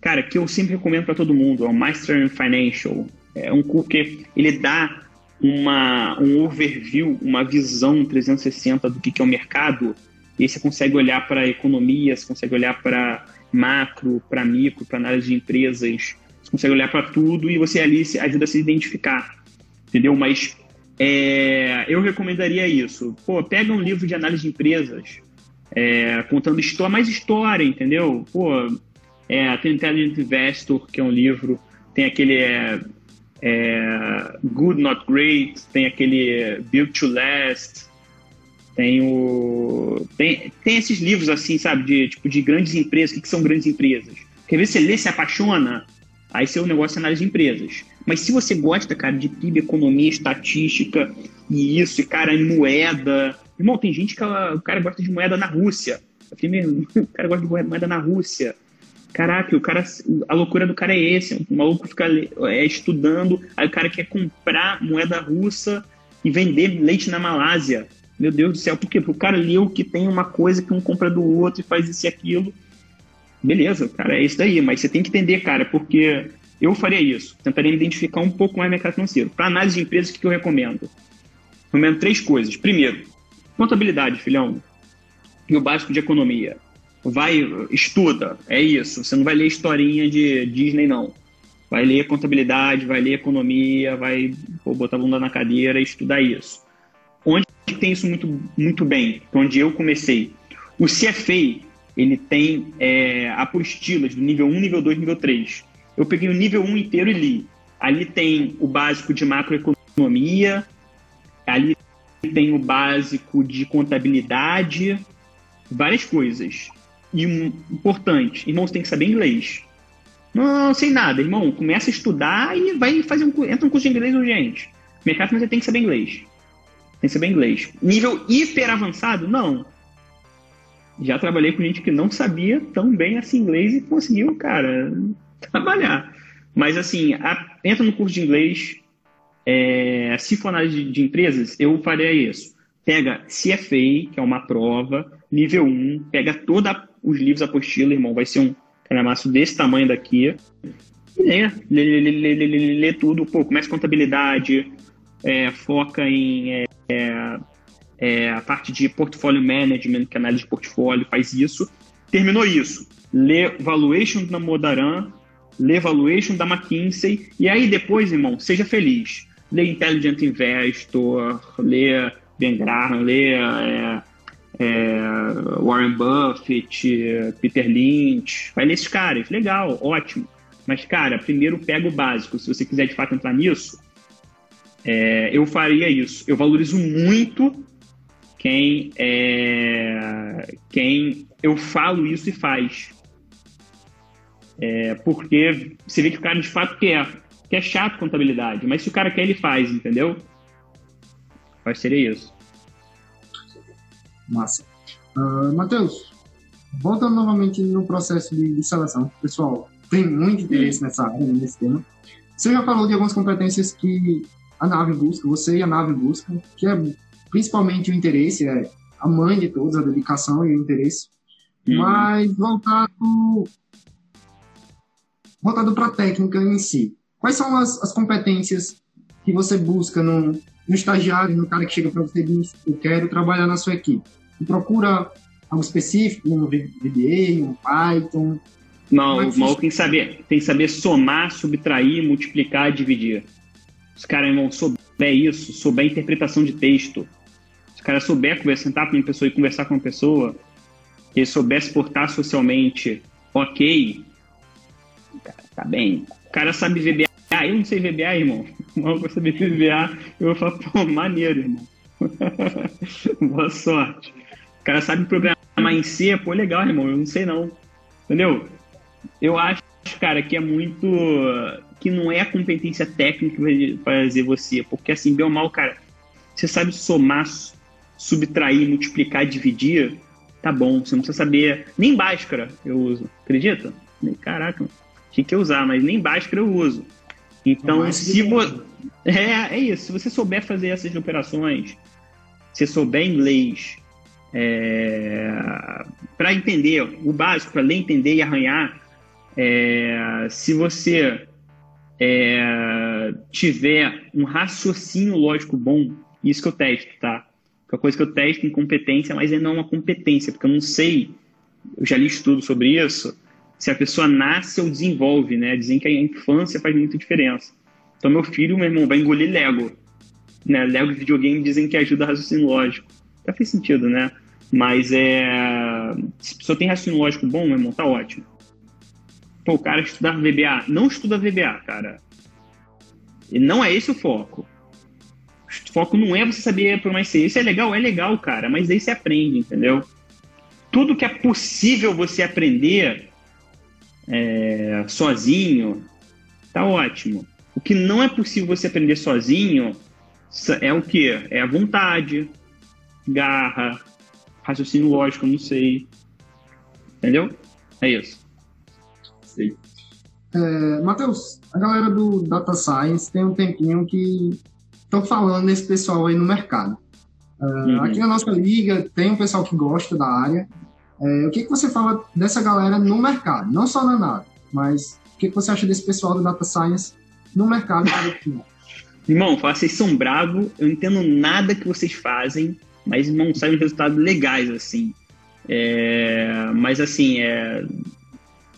cara, que eu sempre recomendo para todo mundo, é o Master in Financial. É um curso que ele dá uma, um overview, uma visão 360 do que, que é o mercado, e aí você consegue olhar para economia, você consegue olhar para macro, para micro, para análise de empresas, você consegue olhar para tudo e você ali ajuda a se identificar, entendeu? Mas é, eu recomendaria isso. Pô, pega um livro de análise de empresas, é, contando história, mais história, entendeu? Pô, é, tem Intelligent Investor, que é um livro, tem aquele é, é, Good Not Great, tem aquele Build to Last, tem o tem, tem esses livros assim, sabe, de tipo de grandes empresas, o que, que são grandes empresas? Quer ver se você lê, se apaixona, aí seu negócio é análise de empresas. Mas se você gosta, cara, de PIB, economia, estatística e isso, cara, moeda. Irmão, tem gente que ela, o cara gosta de moeda na Rússia. Eu falei, meu, o cara gosta de moeda na Rússia. Caraca, o cara, a loucura do cara é esse. O maluco fica é, estudando, aí o cara quer comprar moeda russa e vender leite na Malásia. Meu Deus do céu, por quê? Porque o cara leu que tem uma coisa que um compra do outro e faz isso e aquilo. Beleza, cara, é isso daí. Mas você tem que entender, cara, porque eu faria isso. Tentaria identificar um pouco mais o mercado financeiro. Para análise de empresas, o que eu recomendo? Recomendo três coisas. Primeiro, contabilidade, filhão. E o básico de economia vai, estuda, é isso. Você não vai ler historinha de Disney, não. Vai ler contabilidade, vai ler economia, vai pô, botar a bunda na cadeira e estudar isso. Onde tem isso muito, muito bem? Onde eu comecei. O CFA, ele tem é, apostilas do nível 1, nível 2, nível 3. Eu peguei o nível 1 inteiro e li. Ali tem o básico de macroeconomia, ali tem o básico de contabilidade, várias coisas. E um importante, irmão, você tem que saber inglês. Não, não sei nada, irmão. Começa a estudar e vai fazer um entra um curso de inglês urgente. Mercado você tem que saber inglês. Tem que saber inglês. Nível hiper avançado? Não. Já trabalhei com gente que não sabia tão bem assim inglês e conseguiu, cara, trabalhar. Mas assim, a, entra no curso de inglês. É, se for análise de, de empresas, eu faria isso. Pega CFA, que é uma prova, nível 1, pega todos os livros apostila, irmão, vai ser um calhamaço desse tamanho daqui. E lê, lê, lê, lê, lê, lê tudo, pô, começa contabilidade, é, foca em é, é, é, a parte de portfólio management, que é análise de portfólio, faz isso. Terminou isso, lê valuation da Modaran, lê valuation da McKinsey, e aí depois, irmão, seja feliz. Lê Intelligent Investor, lê Ben Graham, lê é, é, Warren Buffett, Peter Lynch, vai nesses caras, legal, ótimo. Mas, cara, primeiro pega o básico. Se você quiser de fato entrar nisso, é, eu faria isso. Eu valorizo muito quem, é, quem eu falo isso e faz. É, porque você vê que o cara de fato quer. Que é chato contabilidade, mas se o cara quer, ele faz, entendeu? Vai ser isso. Massa. Uh, Matheus, voltando novamente no processo de, de, seleção. Pessoal, tem muito interesse nessa área, nesse tema. Você já falou de algumas competências que a nave busca, você e a nave buscam, que é principalmente o interesse, é a mãe de todos, a dedicação e o interesse. Uhum. Mas voltado voltado para a técnica em si. Quais são as, as competências que você busca no, no estagiário, no cara que chega para você e diz, eu quero trabalhar na sua equipe? E procura algo específico, um VBA, um Python? Não, é o maluco tem que saber, tem que saber somar, subtrair, multiplicar, dividir. Os caras vão souber isso, souber interpretação de texto. Se o cara souber conversar, sentar com uma pessoa e conversar com uma pessoa, que ele souber se portar socialmente, ok, tá bem. O cara sabe VBA, eu não sei VBA, irmão. Mal vou saber VBA, eu vou falar, pô, maneiro, irmão. Boa sorte. O cara sabe programar em C, pô, legal, irmão, eu não sei não. Entendeu? Eu acho, cara, que é muito. que não é a competência técnica que vai fazer você. Porque assim, bem ou mal, cara, você sabe somar, subtrair, multiplicar, dividir, tá bom. Você não precisa saber. Nem Bhaskara eu uso, acredita? Caraca, tinha que usar, mas nem Bhaskara eu uso. Então, se você. É, é isso. Se você souber fazer essas operações, se souber inglês, é... para entender o básico, para ler, entender e arranhar, é... se você é... tiver um raciocínio lógico bom, isso que eu testo, tá? É coisa que eu testo em competência, mas é não uma competência, porque eu não sei, eu já li estudo sobre isso, se a pessoa nasce ou desenvolve, né? Dizem que a infância faz muita diferença. Então, meu filho, meu irmão, vai engolir Lego. Né? Lego de videogame dizem que ajuda a raciocínio lógico. Já faz sentido, né? Mas é. Se a pessoa tem raciocínio lógico bom, meu irmão, tá ótimo. Pô, o cara estudar VBA. Não estuda VBA, cara. E não é esse o foco. O foco não é você saber mais ser. Isso é legal, é legal, cara, mas aí você aprende, entendeu? Tudo que é possível você aprender é, sozinho, tá ótimo. O que não é possível você aprender sozinho é o que? É a vontade, garra, raciocínio lógico, não sei. Entendeu? É isso. Sei. É, Matheus, a galera do Data Science tem um tempinho que estão falando nesse pessoal aí no mercado. É, uhum. Aqui na nossa liga tem um pessoal que gosta da área, é, o que, que você fala dessa galera no mercado? Não só na nada, mas o que, que você acha desse pessoal do Data Science no mercado? Irmão, vocês são bravos, eu entendo nada que vocês fazem, mas não saem resultados legais, assim. É, mas, assim, é,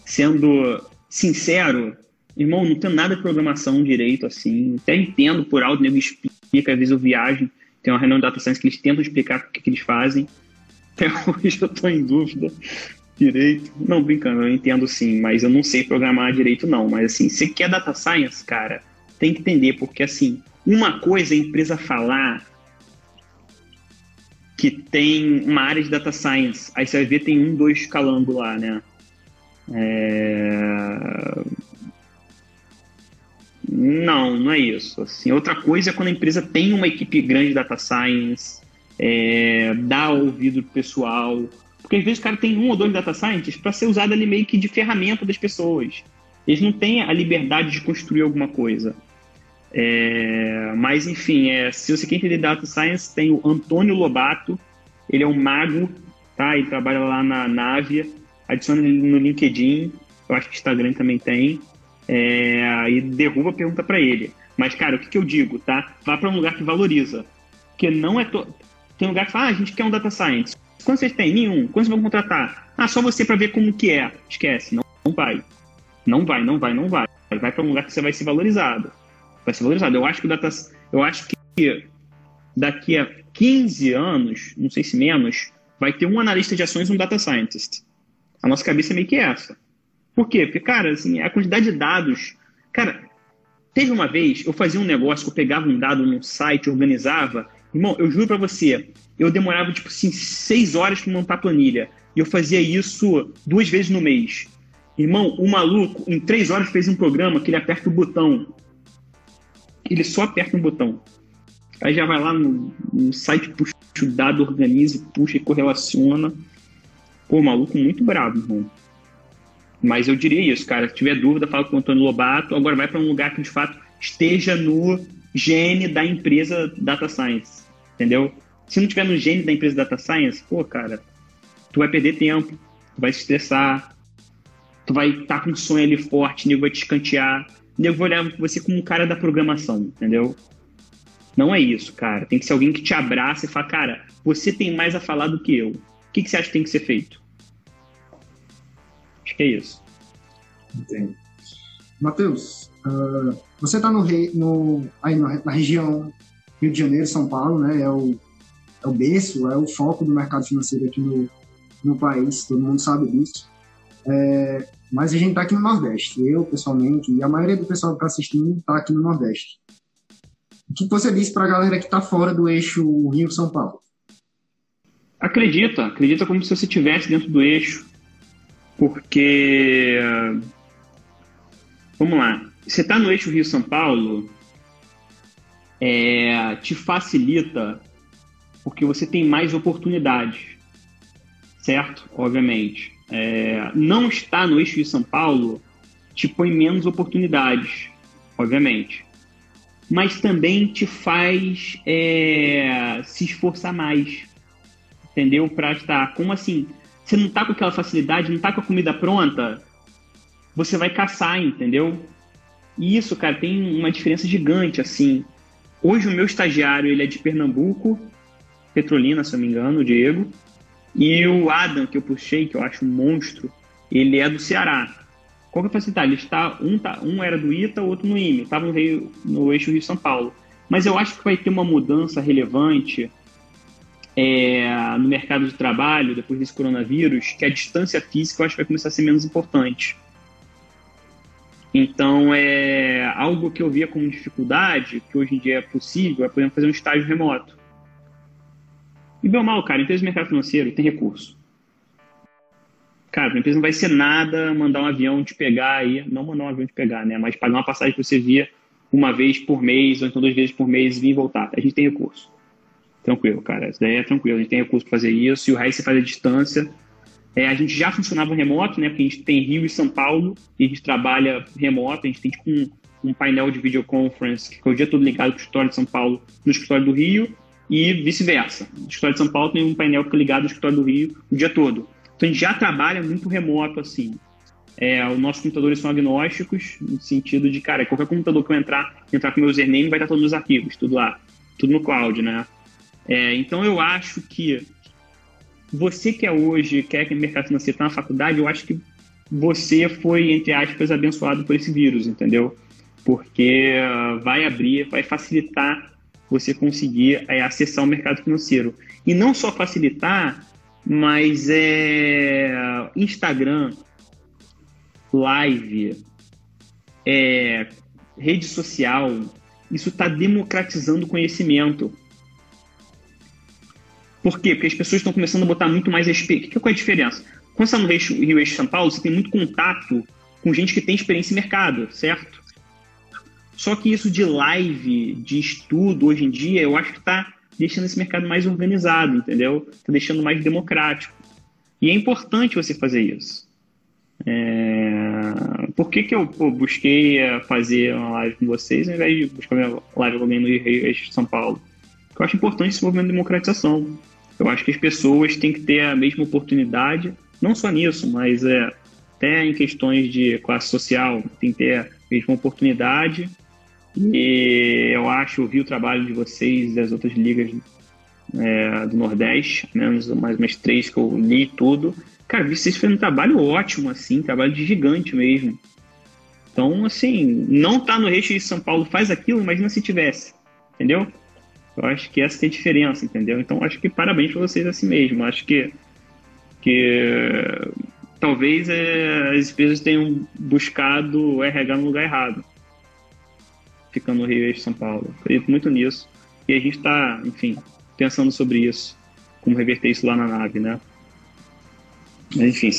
sendo sincero, irmão, não tenho nada de programação direito, assim. Até entendo por alto, nego explica, às vezes eu viajo, tem uma reunião de data science que eles tentam explicar o que, que eles fazem. Até hoje eu estou em dúvida direito. Não, brincando, eu entendo sim, mas eu não sei programar direito, não. Mas assim, você quer data science, cara, tem que entender, porque assim, uma coisa é a empresa falar que tem uma área de data science, aí você vai ver tem um, dois escalando lá, né? É... Não, não é isso. Assim, outra coisa é quando a empresa tem uma equipe grande de data science, é, dar ouvido pro pessoal. Porque às vezes o cara tem um ou dois data scientists para ser usado ali meio que de ferramenta das pessoas. Eles não têm a liberdade de construir alguma coisa. É, mas, enfim, é, se você quer entender Data Science, tem o Antônio Lobato, ele é um mago, tá? Ele trabalha lá na Navia, adiciona ele no LinkedIn, eu acho que o Instagram também tem, é, aí derruba pergunta para ele. Mas, cara, o que, que eu digo, tá? Vá para um lugar que valoriza. Porque não é. To... Tem lugar que fala, ah, a gente quer um data science. Quantos vocês têm? Nenhum. Quantos vão contratar? Ah, só você para ver como que é. Esquece, não, não vai. Não vai, não vai, não vai. Vai para um lugar que você vai ser valorizado. Vai ser valorizado. Eu acho que o data, eu acho que daqui a 15 anos, não sei se menos, vai ter um analista de ações e um data scientist. A nossa cabeça é meio que essa. Por quê? Porque, cara, assim, a quantidade de dados. Cara, teve uma vez, eu fazia um negócio eu pegava um dado num site, organizava, Irmão, eu juro pra você, eu demorava, tipo assim, seis horas pra montar a planilha. E eu fazia isso duas vezes no mês. Irmão, o maluco, em três horas, fez um programa que ele aperta o botão. Ele só aperta um botão. Aí já vai lá no, no site, puxa o dado, organiza, puxa e correlaciona. Pô, maluco muito bravo, irmão. Mas eu diria isso, cara. Se tiver dúvida, fala com o Antônio Lobato. Agora vai para um lugar que de fato esteja no gene da empresa Data Science entendeu? Se não tiver no gênio da empresa Data Science, pô, cara, tu vai perder tempo, tu vai se estressar, tu vai estar tá com um sonho ali forte, o nego vai te escantear, o nego vai olhar você como um cara da programação, entendeu? Não é isso, cara. Tem que ser alguém que te abraça e fala, cara, você tem mais a falar do que eu. O que, que você acha que tem que ser feito? Acho que é isso. Entendo. Matheus, uh, você está no, no, aí na região Rio de Janeiro, São Paulo, né, é o, é o berço, é o foco do mercado financeiro aqui no, no país, todo mundo sabe disso. É, mas a gente está aqui no Nordeste, eu pessoalmente, e a maioria do pessoal que está assistindo está aqui no Nordeste. O que você disse para a galera que está fora do eixo Rio-São Paulo? Acredita, acredita como se você estivesse dentro do eixo, porque vamos lá, você está no eixo Rio-São Paulo, é, te facilita porque você tem mais oportunidades. certo? Obviamente. É, não estar no eixo de São Paulo te põe menos oportunidades, obviamente. Mas também te faz é, se esforçar mais, entendeu? Para estar. Como assim? Você não tá com aquela facilidade, não tá com a comida pronta, você vai caçar, entendeu? E isso, cara, tem uma diferença gigante, assim. Hoje o meu estagiário, ele é de Pernambuco, Petrolina, se eu não me engano, o Diego. E o Adam, que eu puxei, que eu acho um monstro, ele é do Ceará. Qual que é a facilidade? Ele está, um, tá, um era do ITA, o outro no IME. Estava no, Rio, no eixo Rio-São Paulo. Mas eu acho que vai ter uma mudança relevante é, no mercado de trabalho, depois desse coronavírus, que a distância física eu acho que vai começar a ser menos importante. Então, é algo que eu via como dificuldade, que hoje em dia é possível, é, por exemplo, fazer um estágio remoto. E bem ou mal, cara, empresa de mercado financeiro tem recurso. Cara, a empresa não vai ser nada mandar um avião te pegar aí, não mandar um avião te pegar, né? Mas pagar uma passagem que você via uma vez por mês, ou então duas vezes por mês, vir e voltar. A gente tem recurso. Tranquilo, cara. Isso daí é tranquilo. A gente tem recurso para fazer isso. E o resto você faz a distância. É, a gente já funcionava remoto, né? Porque a gente tem Rio e São Paulo e a gente trabalha remoto. A gente tem tipo um, um painel de videoconference que é o dia todo ligado para o escritório de São Paulo no escritório do Rio e vice-versa. O escritório de São Paulo tem um painel que ligado no escritório do Rio o dia todo. Então a gente já trabalha muito remoto assim. É, os nossos computadores são agnósticos, no sentido de, cara, qualquer computador que eu entrar, entrar com meu username, vai estar todos os arquivos, tudo lá, tudo no cloud, né? É, então eu acho que você que é hoje, quer que o mercado financeiro está na faculdade, eu acho que você foi, entre aspas, abençoado por esse vírus, entendeu? Porque vai abrir, vai facilitar você conseguir é, acessar o mercado financeiro. E não só facilitar, mas é Instagram, live, é, rede social, isso está democratizando o conhecimento. Por quê? Porque as pessoas estão começando a botar muito mais respeito. Que, qual é a diferença? Quando você está no Rio, Eixo São Paulo, você tem muito contato com gente que tem experiência em mercado, certo? Só que isso de live, de estudo, hoje em dia, eu acho que está deixando esse mercado mais organizado, entendeu? Está deixando mais democrático. E é importante você fazer isso. É... Por que, que eu pô, busquei é, fazer uma live com vocês ao invés de buscar uma live com alguém no Rio Eixo São Paulo? Porque eu acho importante esse movimento de democratização. Eu acho que as pessoas têm que ter a mesma oportunidade, não só nisso, mas é, até em questões de classe social, tem que ter a mesma oportunidade. E eu acho, eu vi o trabalho de vocês das outras ligas é, do Nordeste, menos mais umas três que eu li tudo. Cara, vocês fazendo um trabalho ótimo, assim, trabalho de gigante mesmo. Então, assim, não tá no resto de São Paulo, faz aquilo, imagina se tivesse, entendeu? Eu acho que essa é a diferença, entendeu? Então acho que parabéns para vocês assim mesmo. Acho que, que talvez é, as empresas tenham buscado o RH no lugar errado, ficando no Rio e São Paulo. Acredito muito nisso. E a gente está, enfim, pensando sobre isso, como reverter isso lá na nave, né? Mas, enfim.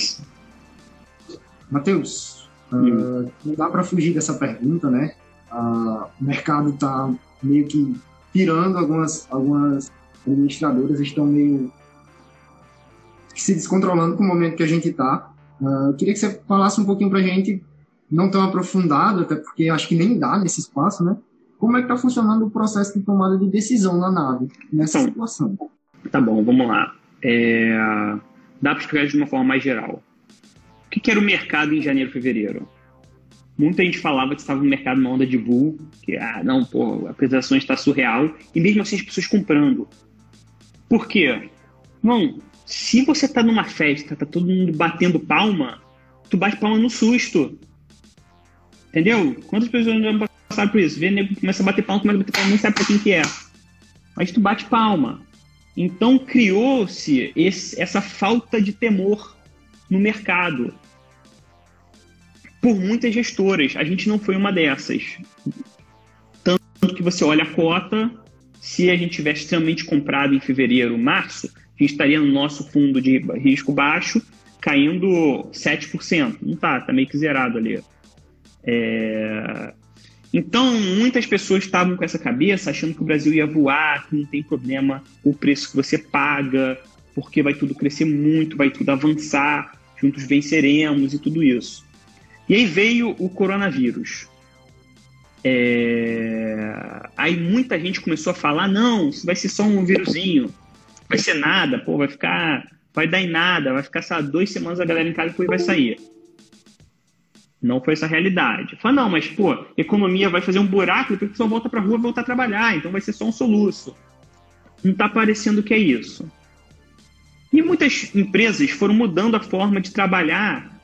Matheus, uh, não dá para fugir dessa pergunta, né? Uh, o mercado está meio que pirando, algumas, algumas administradoras estão meio se descontrolando com o momento que a gente está. Uh, eu queria que você falasse um pouquinho para a gente, não tão aprofundado, até porque acho que nem dá nesse espaço, né? Como é que está funcionando o processo de tomada de decisão na nave, nessa então, situação? Tá bom, vamos lá. É... Dá para explicar de uma forma mais geral. O que, que era o mercado em janeiro e fevereiro? Muita gente falava que estava no mercado uma onda de bull, que, ah, não, pô, a apresentação está surreal, e mesmo assim as pessoas comprando. Por quê? Não, se você está numa festa, tá todo mundo batendo palma, tu bate palma no susto. Entendeu? Quantas pessoas já passaram por isso? Vê nego começa a bater palma, começa a bater palma, não sabe para quem que é. Mas tu bate palma. Então criou-se essa falta de temor no mercado por muitas gestoras. A gente não foi uma dessas. Tanto que você olha a cota, se a gente tivesse extremamente comprado em fevereiro, março, a gente estaria no nosso fundo de risco baixo caindo 7%. Não tá, tá meio que zerado ali. É... Então, muitas pessoas estavam com essa cabeça achando que o Brasil ia voar, que não tem problema o preço que você paga, porque vai tudo crescer muito, vai tudo avançar, juntos venceremos e tudo isso. E aí veio o coronavírus. É... Aí muita gente começou a falar: não, isso vai ser só um vírusinho, vai ser nada, pô, vai ficar, vai dar em nada, vai ficar só duas semanas a galera em casa e depois vai sair. Não foi essa a realidade. Fala, não, mas, pô, economia vai fazer um buraco, depois o pessoal volta pra rua voltar a trabalhar, então vai ser só um soluço. Não tá parecendo que é isso. E muitas empresas foram mudando a forma de trabalhar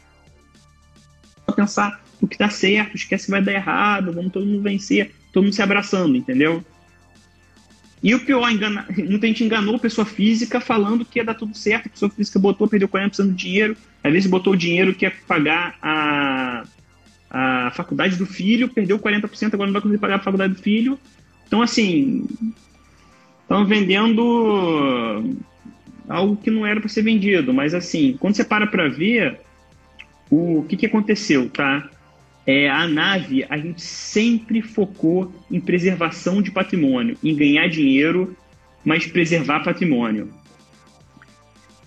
pensar o que tá certo, esquece que vai dar errado, vamos todo mundo vencer, todo mundo se abraçando, entendeu? E o pior, engana, muita gente enganou pessoa física falando que ia dar tudo certo, a pessoa física botou, perdeu 40% do dinheiro, às vezes botou o dinheiro que ia pagar a, a faculdade do filho, perdeu 40%, agora não vai conseguir pagar a faculdade do filho. Então, assim, estão vendendo algo que não era para ser vendido, mas assim, quando você para para ver, o que, que aconteceu, tá? É, a nave, a gente sempre focou em preservação de patrimônio, em ganhar dinheiro, mas preservar patrimônio.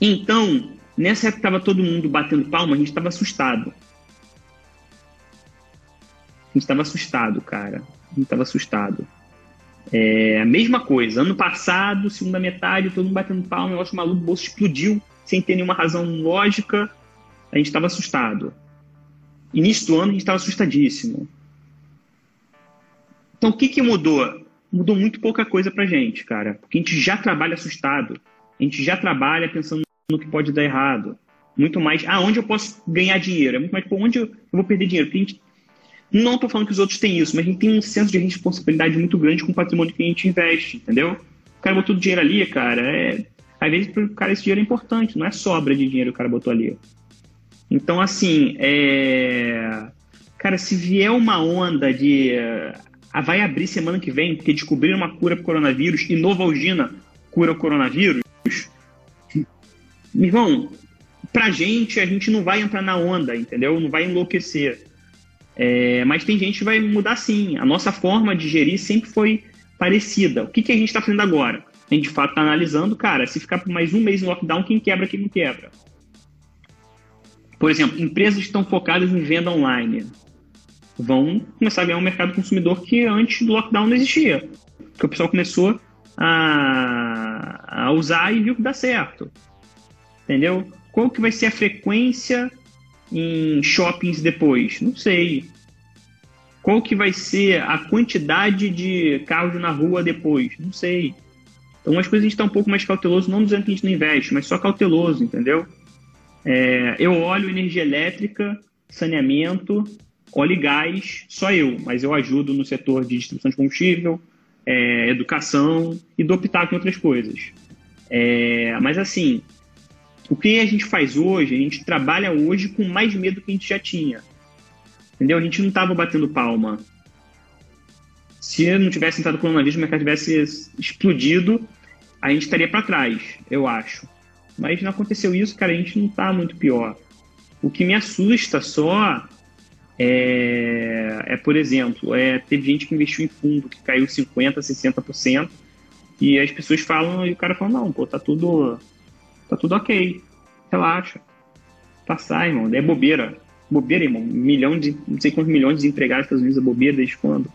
Então, nessa época estava todo mundo batendo palma, a gente estava assustado. A gente estava assustado, cara. A gente estava assustado. É, a mesma coisa. Ano passado, segunda metade, todo mundo batendo palma, o negócio maluco, o bolso explodiu sem ter nenhuma razão lógica a gente estava assustado. Início do ano, a gente estava assustadíssimo. Então, o que, que mudou? Mudou muito pouca coisa para gente, cara. Porque a gente já trabalha assustado. A gente já trabalha pensando no que pode dar errado. Muito mais, ah, onde eu posso ganhar dinheiro? É muito mais, pô, onde eu vou perder dinheiro? Porque a gente, não estou falando que os outros têm isso, mas a gente tem um senso de responsabilidade muito grande com o patrimônio que a gente investe, entendeu? O cara botou dinheiro ali, cara, é... às vezes para o cara esse dinheiro é importante, não é sobra de dinheiro que o cara botou ali. Então, assim, é... cara, se vier uma onda de. Ah, vai abrir semana que vem, porque descobriram uma cura para coronavírus e Novalgina cura o coronavírus. Meu irmão, pra gente, a gente não vai entrar na onda, entendeu? Não vai enlouquecer. É, mas tem gente que vai mudar sim. A nossa forma de gerir sempre foi parecida. O que, que a gente está fazendo agora? A gente de fato está analisando, cara, se ficar por mais um mês no lockdown, quem quebra, quem não quebra. Por exemplo, empresas que estão focadas em venda online vão começar a ganhar um mercado consumidor que antes do lockdown não existia. Porque o pessoal começou a, a usar e viu que dá certo. Entendeu? Qual que vai ser a frequência em shoppings depois? Não sei. Qual que vai ser a quantidade de carros na rua depois? Não sei. Então as coisas a gente está um pouco mais cauteloso, não dizendo que a gente não investe, mas só cauteloso, entendeu? É, eu olho energia elétrica, saneamento, óleo e gás, só eu, mas eu ajudo no setor de distribuição de combustível, é, educação e dou pitaco em outras coisas. É, mas assim, o que a gente faz hoje, a gente trabalha hoje com mais medo que a gente já tinha. Entendeu? A gente não estava batendo palma. Se não tivesse entrado o coronavírus, o mercado tivesse explodido, a gente estaria para trás, eu acho. Mas não aconteceu isso, cara, a gente não tá muito pior. O que me assusta só é, é por exemplo, é, teve gente que investiu em fundo que caiu 50%, 60%, e as pessoas falam, e o cara fala, não, pô, tá tudo, tá tudo ok, relaxa, passar, irmão, é bobeira, bobeira, irmão, milhão de, não sei quantos milhões de empregados Estados Unidos é bobeira desde quando?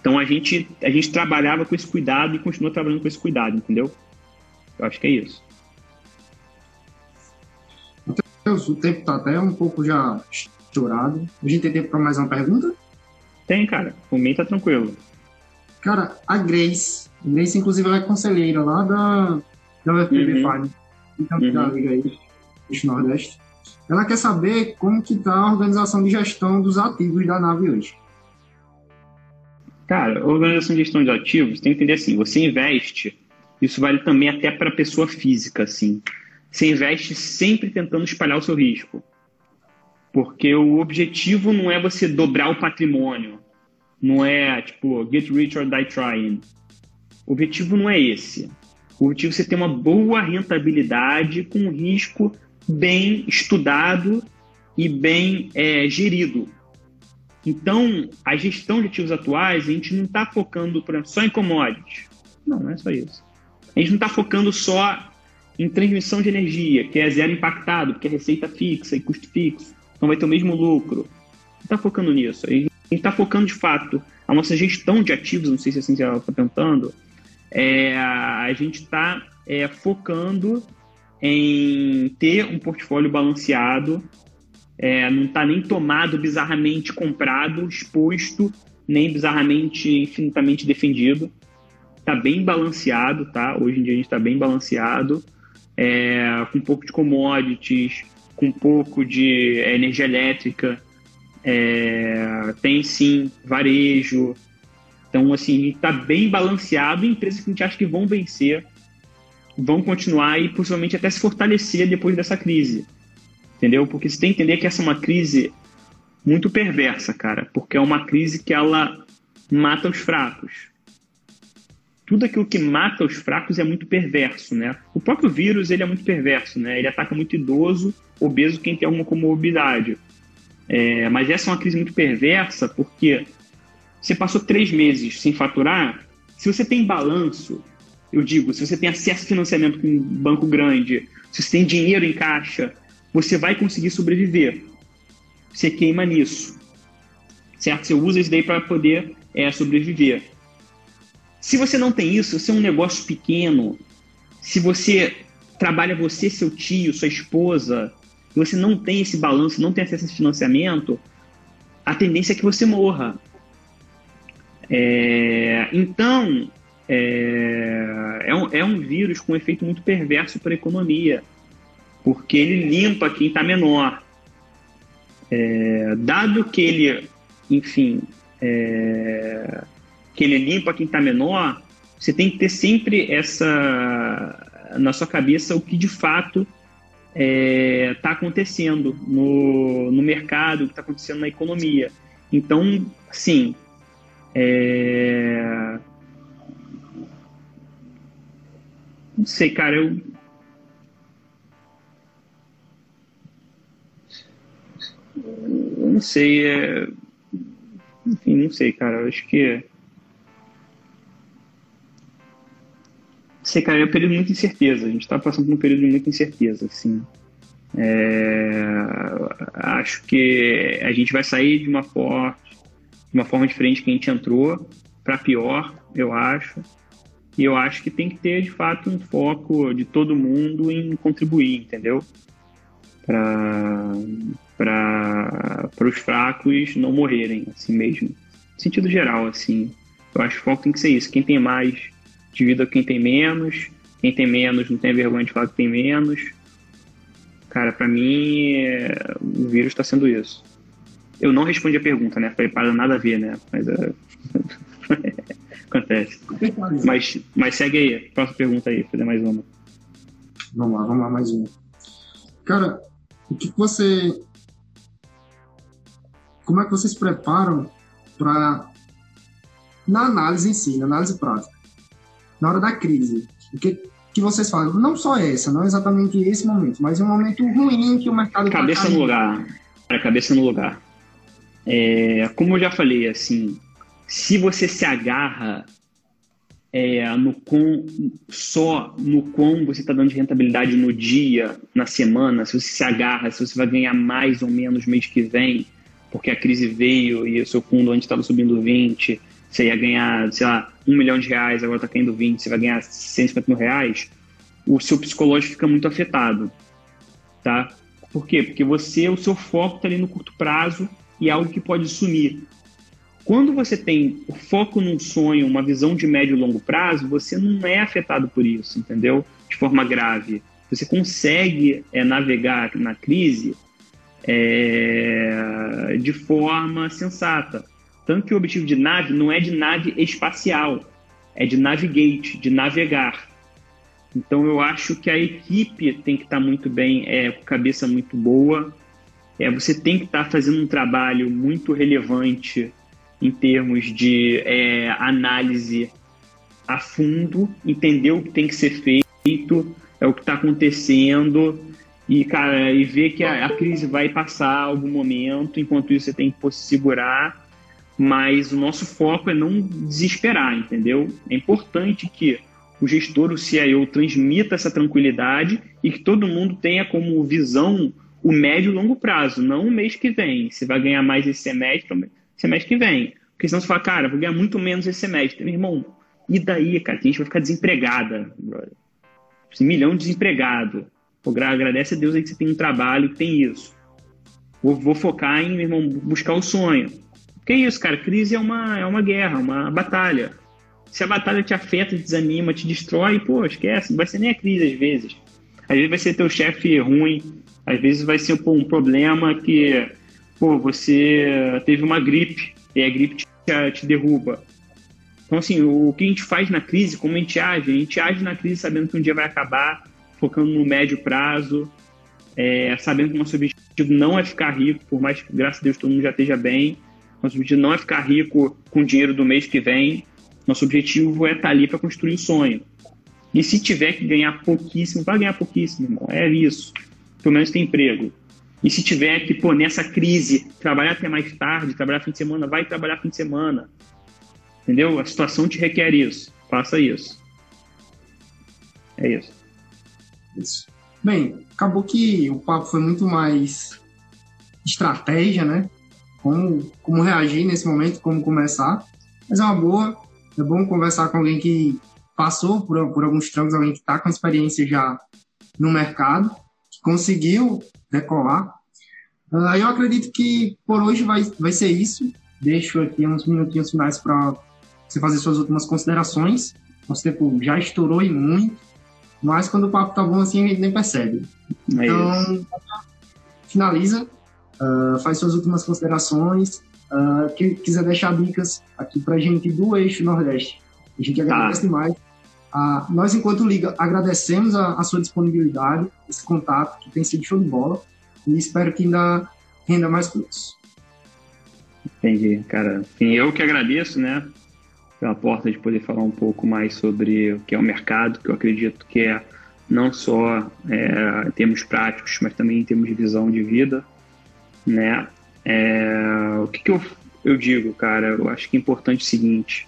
Então a gente, a gente trabalhava com esse cuidado e continua trabalhando com esse cuidado, entendeu? Eu acho que é isso. O tempo tá até um pouco já estourado. A gente tem tempo para mais uma pergunta? Tem, cara. O mim tá tranquilo. Cara, a Grace, a Grace inclusive ela é conselheira lá da, da UFPB uhum. então uhum. da Liga aí, do Nordeste. Ela quer saber como que tá a organização de gestão dos ativos da nave hoje. Cara, organização de gestão de ativos, tem que entender assim, você investe, isso vale também até para pessoa física, assim. Você investe sempre tentando espalhar o seu risco. Porque o objetivo não é você dobrar o patrimônio. Não é, tipo, get rich or die trying. O objetivo não é esse. O objetivo é você ter uma boa rentabilidade com um risco bem estudado e bem é, gerido. Então, a gestão de ativos atuais, a gente não está focando, só em commodities. Não, não é só isso. A gente não está focando só em transmissão de energia, que é zero impactado, porque é receita fixa e custo fixo, então vai ter o mesmo lucro. Está focando nisso. A gente está focando de fato a nossa gestão de ativos, não sei se é assim você está perguntando, é, a gente está é, focando em ter um portfólio balanceado, é, não está nem tomado bizarramente comprado, exposto, nem bizarramente infinitamente defendido. Está bem balanceado, tá? Hoje em dia a gente está bem balanceado, é, com um pouco de commodities, com um pouco de energia elétrica, é, tem sim varejo. Então, assim, está bem balanceado. Empresas que a gente acha que vão vencer, vão continuar e possivelmente até se fortalecer depois dessa crise. Entendeu? Porque você tem que entender que essa é uma crise muito perversa, cara. Porque é uma crise que ela mata os fracos tudo aquilo que mata os fracos é muito perverso, né? O próprio vírus, ele é muito perverso, né? Ele ataca muito idoso, obeso, quem tem alguma comorbidade. É, mas essa é uma crise muito perversa porque você passou três meses sem faturar, se você tem balanço, eu digo, se você tem acesso a financiamento com um banco grande, se você tem dinheiro em caixa, você vai conseguir sobreviver. Você queima nisso, certo? Você usa isso daí para poder é, sobreviver. Se você não tem isso, se é um negócio pequeno, se você trabalha você, seu tio, sua esposa, e você não tem esse balanço, não tem acesso a esse financiamento, a tendência é que você morra. É, então, é, é, um, é um vírus com um efeito muito perverso para a economia, porque ele limpa quem está menor. É, dado que ele, enfim, é, que ele limpa quem está menor, você tem que ter sempre essa na sua cabeça o que de fato está é, tá acontecendo no, no mercado, o que está acontecendo na economia. Então, sim, é... não sei, cara, eu não sei, é... enfim, não sei, cara, eu acho que sei, cara, é um período de muita incerteza. A gente está passando por um período de muita incerteza, assim. É, acho que a gente vai sair de uma forma, de uma forma diferente que a gente entrou, para pior, eu acho. E eu acho que tem que ter, de fato, um foco de todo mundo em contribuir, entendeu? Para os fracos não morrerem, assim mesmo. No sentido geral, assim. Eu acho que o foco tem que ser isso. Quem tem mais divida quem tem menos, quem tem menos não tem vergonha de falar que tem menos. Cara, para mim, é... o vírus está sendo isso. Eu não respondi a pergunta, né? Falei, para nada a ver, né? Mas é... acontece. Mas, mas segue aí, próxima pergunta aí, fazer mais uma. Vamos lá, vamos lá, mais uma. Cara, o que você. Como é que vocês preparam para. Na análise em si, na análise prática, na hora da crise. O que, que vocês falam? Não só essa, não exatamente esse momento, mas um momento ruim que o mercado... Tá cabeça no lugar. cabeça no lugar. É, como eu já falei, assim, se você se agarra é, no com, só no quão você está dando de rentabilidade no dia, na semana, se você se agarra, se você vai ganhar mais ou menos mês que vem, porque a crise veio e o seu fundo onde estava subindo 20, você ia ganhar, sei lá, um milhão de reais, agora está caindo 20, você vai ganhar 150 mil reais, o seu psicológico fica muito afetado, tá? Por quê? Porque você, o seu foco está ali no curto prazo e é algo que pode sumir. Quando você tem o foco num sonho, uma visão de médio e longo prazo, você não é afetado por isso, entendeu? De forma grave. Você consegue é, navegar na crise é, de forma sensata. Tanto que o objetivo de nave não é de nave espacial, é de navigate, de navegar. Então eu acho que a equipe tem que estar muito bem, é, com cabeça muito boa. É, você tem que estar fazendo um trabalho muito relevante em termos de é, análise a fundo, entender o que tem que ser feito, é o que está acontecendo e, cara, e ver que a, a, crise vai passar algum momento, enquanto isso você tem que se segurar mas o nosso foco é não desesperar, entendeu? É importante que o gestor, o CIO, transmita essa tranquilidade e que todo mundo tenha como visão o médio e longo prazo, não o mês que vem. Você vai ganhar mais esse semestre, semestre que vem. Porque senão você fala, cara, vou ganhar muito menos esse semestre. Meu irmão, e daí, cara? A gente vai ficar desempregada, brother. Esse milhão de desempregado. Pô, agradece a Deus aí que você tem um trabalho que tem isso. Vou, vou focar em, meu irmão, buscar o sonho. Que isso, cara? Crise é uma, é uma guerra, uma batalha. Se a batalha te afeta, te desanima, te destrói, pô, esquece. Não vai ser nem a crise às vezes. Às vezes vai ser teu chefe ruim, às vezes vai ser pô, um problema que, pô, você teve uma gripe e a gripe te, te derruba. Então, assim, o que a gente faz na crise, como a gente age? A gente age na crise sabendo que um dia vai acabar, focando no médio prazo, é, sabendo que o nosso objetivo não é ficar rico, por mais que, graças a Deus, todo mundo já esteja bem. Nosso objetivo não é ficar rico com o dinheiro do mês que vem. Nosso objetivo é estar ali para construir o sonho. E se tiver que ganhar pouquíssimo, vai ganhar pouquíssimo, irmão. É isso. Pelo menos tem emprego. E se tiver que, pô, nessa crise, trabalhar até mais tarde, trabalhar fim de semana, vai trabalhar fim de semana. Entendeu? A situação te requer isso. Faça isso. É isso. Isso. Bem, acabou que o papo foi muito mais estratégia, né? Como, como reagir nesse momento, como começar. Mas é uma boa. É bom conversar com alguém que passou por, por alguns trancos, alguém que está com experiência já no mercado, que conseguiu decolar. Uh, eu acredito que por hoje vai, vai ser isso. Deixo aqui uns minutinhos finais para você fazer suas últimas considerações. Nosso tempo já estourou e muito, mas quando o papo tá bom assim, a gente nem percebe. É então, finaliza, uh, faz suas últimas considerações. Uh, quem quiser deixar dicas aqui pra gente do Eixo Nordeste, a gente agradece tá. demais. Uh, nós, enquanto Liga, agradecemos a, a, sua disponibilidade, esse contato que tem sido show de bola, e espero que ainda renda mais frutos. Entendi, cara. Enfim, eu que agradeço, né? pela porta de poder falar um pouco mais sobre o que é o mercado, que eu acredito que é não só é, em termos práticos, mas também em termos de visão de vida, né? É, o que, que eu, eu digo, cara? Eu acho que é importante o seguinte: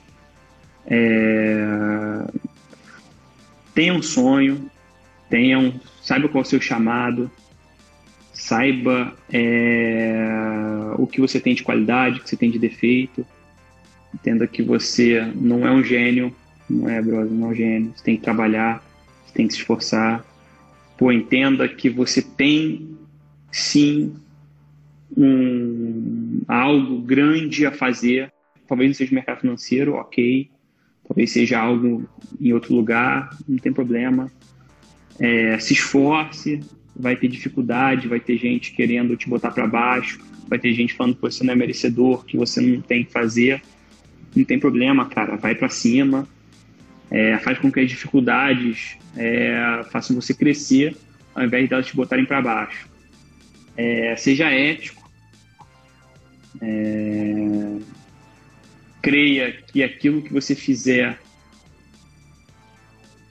é, tenha um sonho, tenha um, saiba qual é o seu chamado, saiba é, o que você tem de qualidade, o que você tem de defeito, Entenda que você não é um gênio, não é, brother, não é um gênio. Você tem que trabalhar, você tem que se esforçar. Pô, entenda que você tem sim um, algo grande a fazer. Talvez não seja mercado financeiro, ok. Talvez seja algo em outro lugar, não tem problema. É, se esforce, vai ter dificuldade, vai ter gente querendo te botar para baixo, vai ter gente falando que você não é merecedor, que você não tem que fazer não tem problema, cara, vai para cima, é, faz com que as dificuldades é, façam você crescer ao invés de elas te botarem para baixo. É, seja ético, é, creia que aquilo que você fizer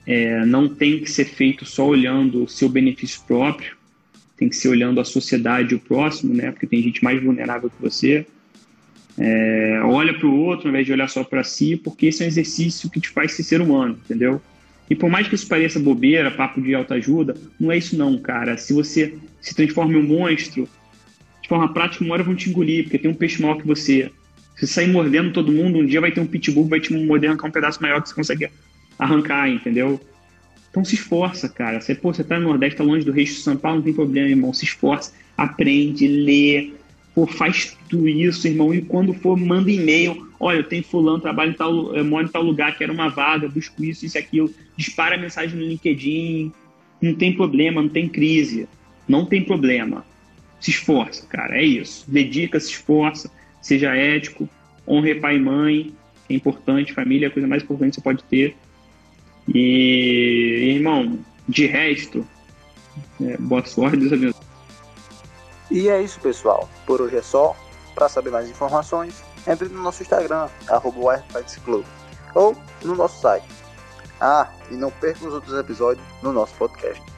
é, não tem que ser feito só olhando o seu benefício próprio, tem que ser olhando a sociedade e o próximo, né? Porque tem gente mais vulnerável que você. É, olha para o outro ao invés de olhar só para si, porque esse é um exercício que te faz ser ser humano, entendeu? E por mais que isso pareça bobeira, papo de autoajuda, não é isso não, cara. Se você se transforma em um monstro, de forma prática, uma hora vão te engolir, porque tem um peixe maior que você. Se sair mordendo todo mundo, um dia vai ter um pitbull vai te morder arrancar um pedaço maior que você consegue arrancar, entendeu? Então se esforça, cara. Você, pô, você tá no Nordeste, tá longe do resto de São Paulo, não tem problema, irmão. Se esforça, aprende, lê, Pô, faz tudo isso, irmão, e quando for, manda e-mail. Olha, eu tenho fulano, trabalho em tal, eu moro em tal lugar, quero uma vaga, busco isso, isso e aquilo. Dispara mensagem no LinkedIn. Não tem problema, não tem crise. Não tem problema. Se esforça, cara, é isso. Dedica, se esforça, seja ético, honre pai e mãe, é importante, família é a coisa mais importante que você pode ter. E, irmão, de resto, é, boa sorte, Deus abençoe. E é isso, pessoal. Por hoje é só. Para saber mais informações, entre no nosso Instagram, arroba ou no nosso site. Ah, e não perca os outros episódios no nosso podcast.